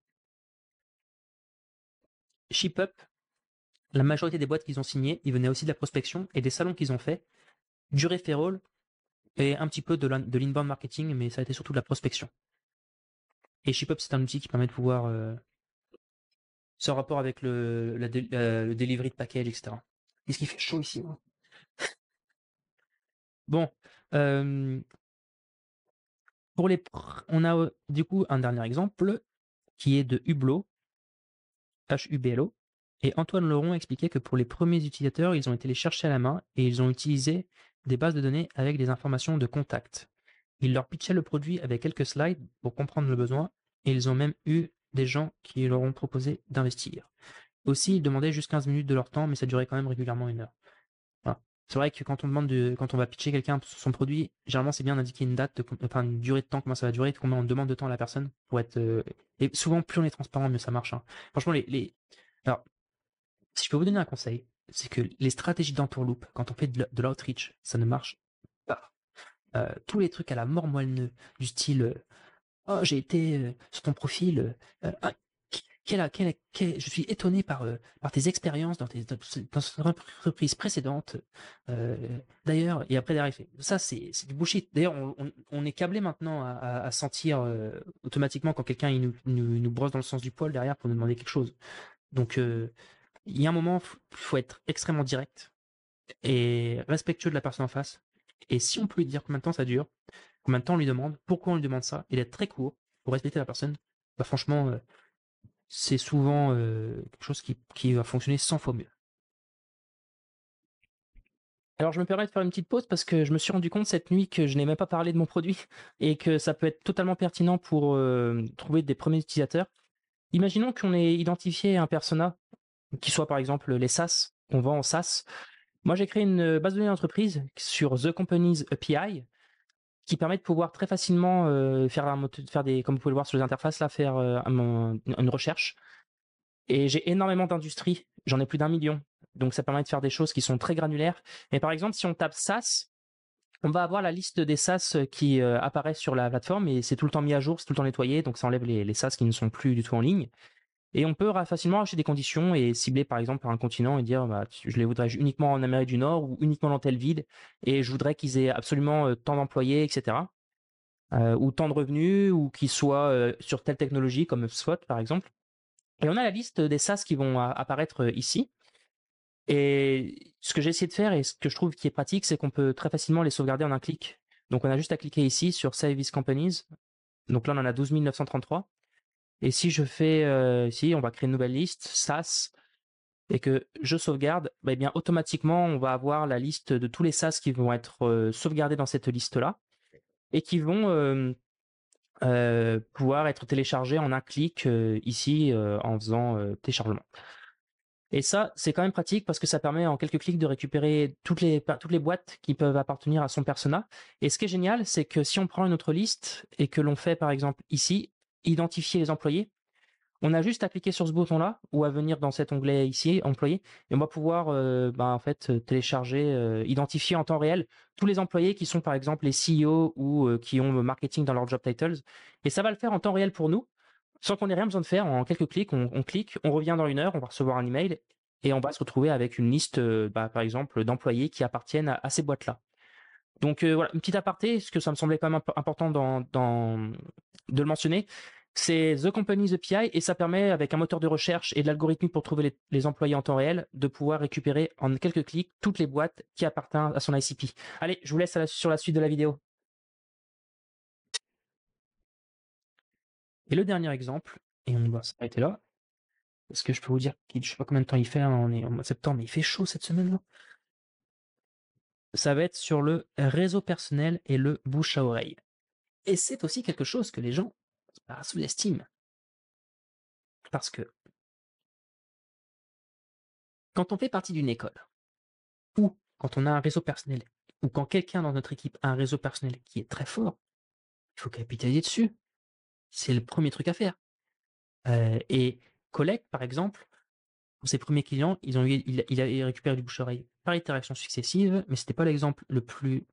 ShipUp, la majorité des boîtes qu'ils ont signées, ils venaient aussi de la prospection et des salons qu'ils ont fait, du referral et un petit peu de l'inbound marketing, mais ça a été surtout de la prospection. Et ShipUp, c'est un outil qui permet de pouvoir euh, rapport avec le, le delivery de package, etc. Qu'est-ce qu'il fait chaud ici Bon, euh, pour les, on a du coup un dernier exemple qui est de Hublot, H-U-B-L-O, et Antoine Laurent expliquait que pour les premiers utilisateurs, ils ont été les chercher à la main et ils ont utilisé des bases de données avec des informations de contact. Ils leur pitchaient le produit avec quelques slides pour comprendre le besoin et ils ont même eu des gens qui leur ont proposé d'investir. Aussi, ils demandaient juste 15 minutes de leur temps, mais ça durait quand même régulièrement une heure. C'est vrai que quand on demande de, quand on va pitcher quelqu'un sur son produit, généralement c'est bien d'indiquer une date, enfin une durée de temps, comment ça va durer, combien on demande de temps à la personne pour être. Euh, et souvent plus on est transparent, mieux ça marche. Hein. Franchement, les, si je peux vous donner un conseil, c'est que les stratégies d'entourloupe, quand on fait de l'outreach, ça ne marche pas. Euh, tous les trucs à la mort moelle du style euh, oh j'ai été sur ton profil, je suis étonné par, euh, tes expériences dans tes entreprises précédentes. Euh, d'ailleurs, et après derrière, ça c'est du bullshit. D'ailleurs, on, est câblé maintenant à, sentir euh, automatiquement quand quelqu'un nous, nous, brosse dans le sens du poil derrière pour nous demander quelque chose. Donc, il y a un moment, il faut être extrêmement direct et respectueux de la personne en face. Et si on peut lui dire combien de temps ça dure, combien de temps on lui demande, pourquoi on lui demande ça, et d'être très court pour respecter la personne, bah franchement, c'est souvent quelque chose qui, va fonctionner 100 fois mieux. Alors je me permets de faire une petite pause parce que je me suis rendu compte cette nuit que je n'ai même pas parlé de mon produit et que ça peut être totalement pertinent pour trouver des premiers utilisateurs. Imaginons qu'on ait identifié un persona qui soit par exemple les SaaS qu'on vend en SaaS. Moi j'ai créé une base de données d'entreprise sur The Company's API qui permet de pouvoir très facilement euh, faire, des, comme vous pouvez le voir sur les interfaces là, faire euh, une recherche. Et j'ai énormément d'industries, j'en ai plus d'un million. Donc ça permet de faire des choses qui sont très granulaires. Mais par exemple, si on tape SaaS, on va avoir la liste des SaaS qui euh, apparaissent sur la plateforme et c'est tout le temps mis à jour, c'est tout le temps nettoyé, donc ça enlève les, les SaaS qui ne sont plus du tout en ligne. Et on peut facilement acheter des conditions et cibler par exemple un continent et dire bah, je les voudrais uniquement en Amérique du Nord ou uniquement dans telle ville et je voudrais qu'ils aient absolument euh, tant d'employés, etc. Euh, ou tant de revenus ou qu'ils soient euh, sur telle technologie comme HubSpot par exemple. Et on a la liste des SaaS qui vont apparaître ici. Et ce que j'ai essayé de faire et ce que je trouve qui est pratique, c'est qu'on peut très facilement les sauvegarder en un clic. Donc on a juste à cliquer ici sur Save Companies. Donc là on en a 12 933. Et si je fais euh, ici, on va créer une nouvelle liste, SaaS, et que je sauvegarde, bah, eh bien automatiquement, on va avoir la liste de tous les SaaS qui vont être euh, sauvegardés dans cette liste-là et qui vont euh, pouvoir être téléchargés en un clic ici en faisant téléchargement. Et ça, c'est quand même pratique parce que ça permet en quelques clics de récupérer toutes les, toutes les boîtes qui peuvent appartenir à son persona. Et ce qui est génial, c'est que si on prend une autre liste et que l'on fait par exemple ici, identifier les employés. On a juste à cliquer sur ce bouton-là ou à venir dans cet onglet ici, employés, et on va pouvoir euh, bah, fait télécharger, euh, identifier en temps réel tous les employés qui sont par exemple les CEO ou euh, qui ont le marketing dans leurs job titles. Et ça va le faire en temps réel pour nous, sans qu'on ait rien besoin de faire. En quelques clics, on, clique, on revient dans une heure, on va recevoir un email et on va se retrouver avec une liste, bah, par exemple, d'employés qui appartiennent à, ces boîtes-là. Donc voilà, une petite aparté, parce que ça me semblait quand même important de le mentionner. C'est The Company's API et ça permet, avec un moteur de recherche et de l'algorithme pour trouver les, employés en temps réel, de pouvoir récupérer en quelques clics toutes les boîtes qui appartiennent à son ICP. Allez, je vous laisse sur la suite de la vidéo. Et le dernier exemple, et on va s'arrêter là, parce que je peux vous dire qu'il je sais pas combien de temps il fait, hein, on est en septembre, mais il fait chaud cette semaine-là. Ça va être sur le réseau personnel et le bouche à oreille. Et c'est aussi quelque chose que les gens sous-estime. Parce que quand on fait partie d'une école, ou quand on a un réseau personnel, ou quand quelqu'un dans notre équipe a un réseau personnel qui est très fort, il faut capitaliser dessus. C'est le premier truc à faire. Euh, et Collect, par exemple, pour ses premiers clients, ils ont eu, il, il récupéré du bouche-oreille par itération successive, mais c'était pas l'exemple le plus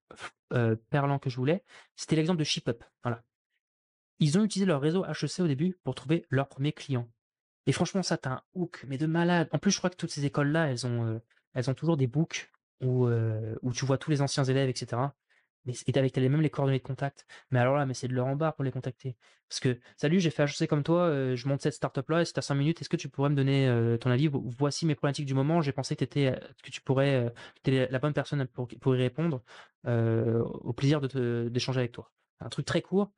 euh, perlant que je voulais. C'était l'exemple de ShipUp. Voilà. Ils ont utilisé leur réseau HEC au début pour trouver leurs premiers clients. Et franchement, ça, t'as un hook, mais de malade. En plus, je crois que toutes ces écoles-là, elles ont, euh, elles ont toujours des books où, euh, où tu vois tous les anciens élèves, etc. Et avec même les coordonnées de contact. Mais alors là, mais c'est de leur en pour les contacter. Parce que, salut, j'ai fait HEC comme toi, euh, je monte cette startup-là, et c'est à 5 minutes, est-ce que tu pourrais me donner ton avis? Voici mes problématiques du moment, j'ai pensé que, que tu pourrais, étais la bonne personne pour, pour y répondre. au plaisir d'échanger avec toi. Un truc très court.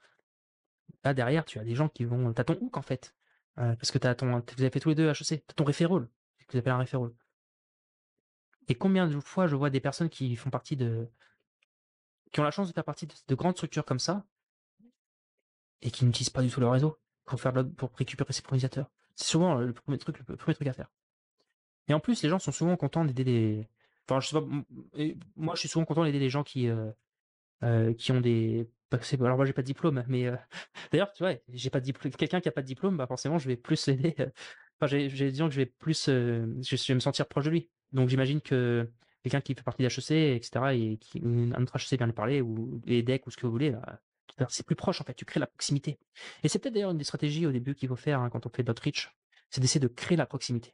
Là, derrière, tu as des gens qui vont. T'as ton hook en fait. Euh, parce que as ton, vous avez fait tous les deux HEC, t'as ton référol, que vous appelez un référol. Et combien de fois je vois des personnes qui font partie de, qui ont la chance de faire partie de, grandes structures comme ça, et qui n'utilisent pas du tout leur réseau pour faire pour récupérer ses fournisseurs. C'est souvent le premier truc, le premier à faire. Et en plus, les gens sont souvent contents d'aider des, enfin, je sais pas, moi, je suis souvent content d'aider des gens qui, euh, qui ont des alors moi j'ai pas de diplôme, mais d'ailleurs tu vois, j'ai pas de diplôme. Quelqu'un qui a pas de diplôme, bah forcément je vais plus l'aider. Euh, enfin, j'ai, disons que je vais plus, je vais me sentir proche de lui. Donc j'imagine que quelqu'un qui fait partie d'HEC, etc. et qui un autre HEC vient lui parler ou EDEC ou ce que vous voulez, bah, c'est plus proche en fait. Tu crées la proximité. Et c'est peut-être d'ailleurs une des stratégies au début qu'il faut faire hein, quand on fait de l'outreach, c'est d'essayer de créer la proximité.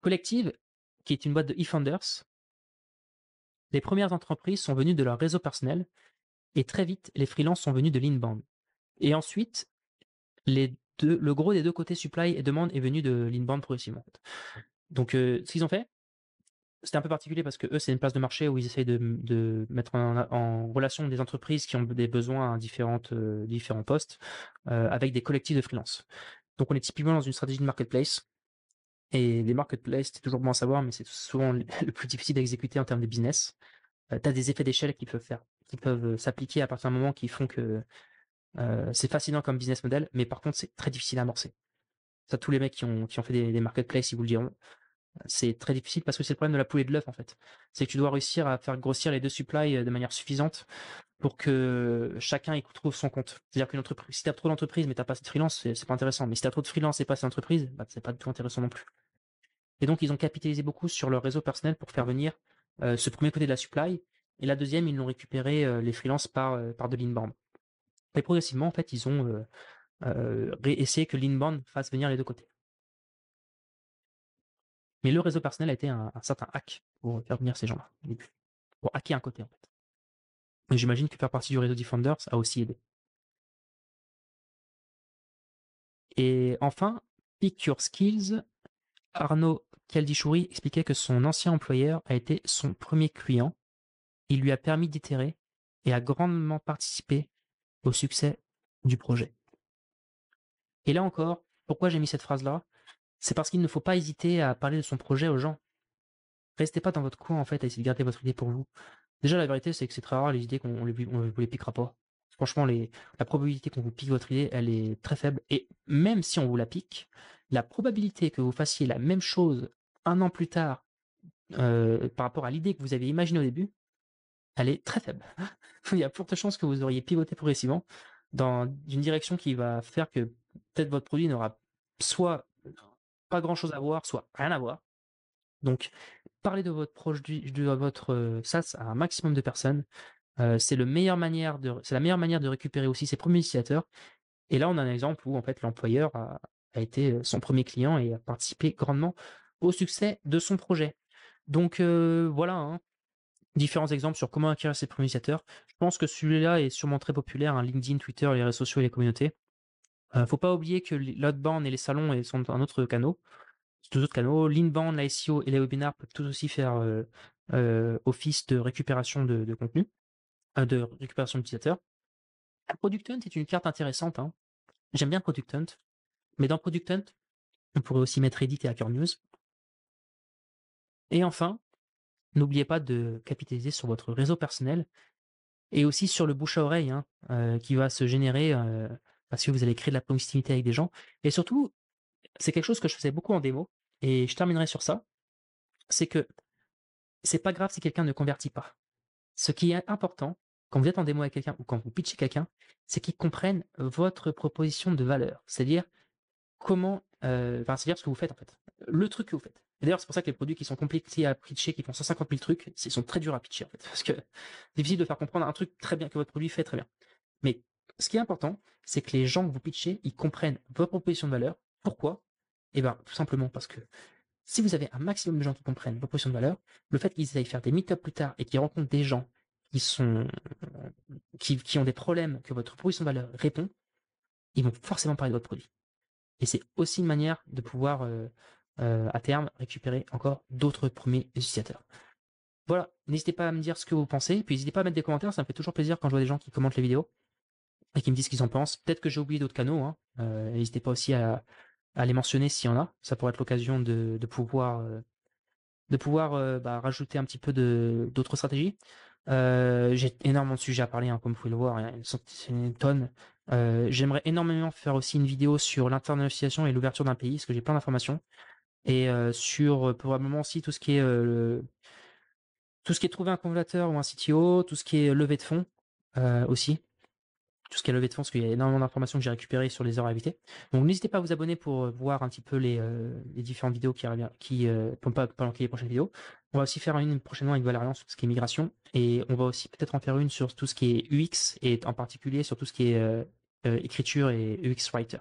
Collective, qui est une boîte de e-founders, les premières entreprises sont venues de leur réseau personnel et très vite, les freelances sont venus de l'inbound. Et ensuite, le gros des deux côtés supply et demande est venu de l'inbound progressivement. Donc, euh, ce qu'ils ont fait, c'était un peu particulier parce que eux, c'est une place de marché où ils essayent de, mettre en, relation des entreprises qui ont des besoins à euh, différents postes euh, avec des collectifs de freelance. Donc, on est typiquement dans une stratégie de marketplace. Et les marketplaces, c'est toujours bon à savoir, mais c'est souvent le plus difficile à exécuter en termes de business. Euh, tu as des effets d'échelle qui peuvent faire, qui peuvent euh, s'appliquer à partir d'un moment qui font que euh, c'est fascinant comme business model, mais par contre c'est très difficile à amorcer. Ça, tous les mecs qui ont, qui ont fait des, marketplaces, ils vous le diront. C'est très difficile parce que c'est le problème de la poule et de l'œuf en fait. C'est que tu dois réussir à faire grossir les deux supplies de manière suffisante pour que chacun y trouve son compte. C'est-à-dire qu'une entreprise, si tu as trop d'entreprises mais tu pas de freelance, c'est pas intéressant. Mais si tu as trop de freelance et pas assez d'entreprises, bah, c'est pas du tout intéressant non plus. Et donc ils ont capitalisé beaucoup sur leur réseau personnel pour faire venir euh, ce premier côté de la supply. Et la deuxième, ils l'ont récupéré euh, les freelances par, euh, par de l'inbound. Et progressivement, en fait, ils ont essayé que l'inbound fasse venir les deux côtés. Mais le réseau personnel a été un, certain hack pour faire venir ces gens-là. Pour hacker un côté, en fait. Et j'imagine que faire partie du réseau Defenders a aussi aidé. Et enfin, Pick Skills. Arnaud Kaldichouri expliquait que son ancien employeur a été son premier client. Il lui a permis d'itérer et a grandement participé au succès du projet. Et là encore, pourquoi j'ai mis cette phrase-là? C'est parce qu'il ne faut pas hésiter à parler de son projet aux gens. Restez pas dans votre coin en fait à essayer de garder votre idée pour vous. Déjà la vérité c'est que c'est très rare les idées qu'on ne vous les piquera pas. Franchement, la probabilité qu'on vous pique votre idée, elle est très faible. Et même si on vous la pique, la probabilité que vous fassiez la même chose un an plus tard euh, par rapport à l'idée que vous avez imaginée au début, elle est très faible. Il y a de chances que vous auriez pivoté progressivement dans une direction qui va faire que peut-être votre produit n'aura soit pas grand-chose à voir, soit rien à voir. Donc, parlez de votre produit, de votre SaaS à un maximum de personnes. C'est la meilleure manière de récupérer aussi ses premiers utilisateurs. Et là, on a un exemple où en fait l'employeur a, a été son premier client et a participé grandement au succès de son projet. Donc voilà, hein, différents exemples sur comment acquérir ses premiers utilisateurs. Je pense que celui-là est sûrement très populaire, hein, LinkedIn, Twitter, les réseaux sociaux et les communautés. Ne faut pas oublier que l'outbound et les salons sont un autre canal. Deux autres canaux. L'inbound, l'ICO et les webinars peuvent tous aussi faire office de récupération de, contenu, de récupération d'utilisateurs. Product Hunt est une carte intéressante. Hein. J'aime bien Product Hunt. Mais dans Product Hunt, on pourrait aussi mettre Reddit et Hacker News. Et enfin, n'oubliez pas de capitaliser sur votre réseau personnel et aussi sur le bouche à oreille hein, euh, qui va se générer euh, parce que vous allez créer de la proximité avec des gens. Et surtout, c'est quelque chose que je faisais beaucoup en démo et je terminerai sur ça. C'est que c'est pas grave si quelqu'un ne convertit pas. Ce qui est important, quand vous êtes en démo avec quelqu'un ou quand vous pitchez quelqu'un, c'est qu'ils comprennent votre proposition de valeur. C'est-à-dire comment, euh, enfin, c'est-à-dire ce que vous faites en fait. Le truc que vous faites. Et d'ailleurs, c'est pour ça que les produits qui sont compliqués à pitcher, qui font 150 000 trucs, ils sont très durs à pitcher en fait. Parce que difficile de faire comprendre un truc très bien que votre produit fait très bien. Mais ce qui est important, c'est que les gens que vous pitchez, ils comprennent votre proposition de valeur. Pourquoi? Eh bien, tout simplement parce que si vous avez un maximum de gens qui comprennent votre proposition de valeur, le fait qu'ils aillent faire des meet-up plus tard et qu'ils rencontrent des gens qui ont des problèmes que votre proposition de valeur répond, ils vont forcément parler de votre produit. Et c'est aussi une manière de pouvoir, euh, euh, à terme, récupérer encore d'autres premiers utilisateurs. Voilà, n'hésitez pas à me dire ce que vous pensez, puis n'hésitez pas à mettre des commentaires, ça me fait toujours plaisir quand je vois des gens qui commentent les vidéos et qui me disent ce qu'ils en pensent. Peut-être que j'ai oublié d'autres canaux, hein. euh, n'hésitez pas aussi à, les mentionner s'il y en a, ça pourrait être l'occasion de, pouvoir, de pouvoir bah, rajouter un petit peu d'autres stratégies. j'ai énormément de sujets à parler, hein, comme vous pouvez le voir, c'est une tonne. Euh, j'aimerais énormément faire aussi une vidéo sur l'internationalisation et l'ouverture d'un pays, parce que j'ai plein d'informations. Et euh, sur euh, probablement aussi tout ce qui est tout ce qui est trouver un converteur ou un CTO, tout ce qui est levée de fonds aussi. Tout ce qui est levée de fonds, parce qu'il y a énormément d'informations que j'ai récupérées sur les heures à éviter. Donc n'hésitez pas à vous abonner pour voir un petit peu les, les différentes vidéos qui, qui pas pendant les prochaines vidéos. On va aussi faire une prochainement avec Valérian sur tout ce qui est migration. Et on va aussi peut-être en faire une sur tout ce qui est UX et en particulier sur tout ce qui est euh, écriture et UX Writer.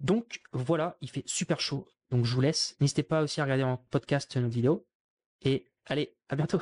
Donc voilà, il fait super chaud. Donc je vous laisse. N'hésitez pas aussi à regarder en podcast notre vidéo. Et allez, à bientôt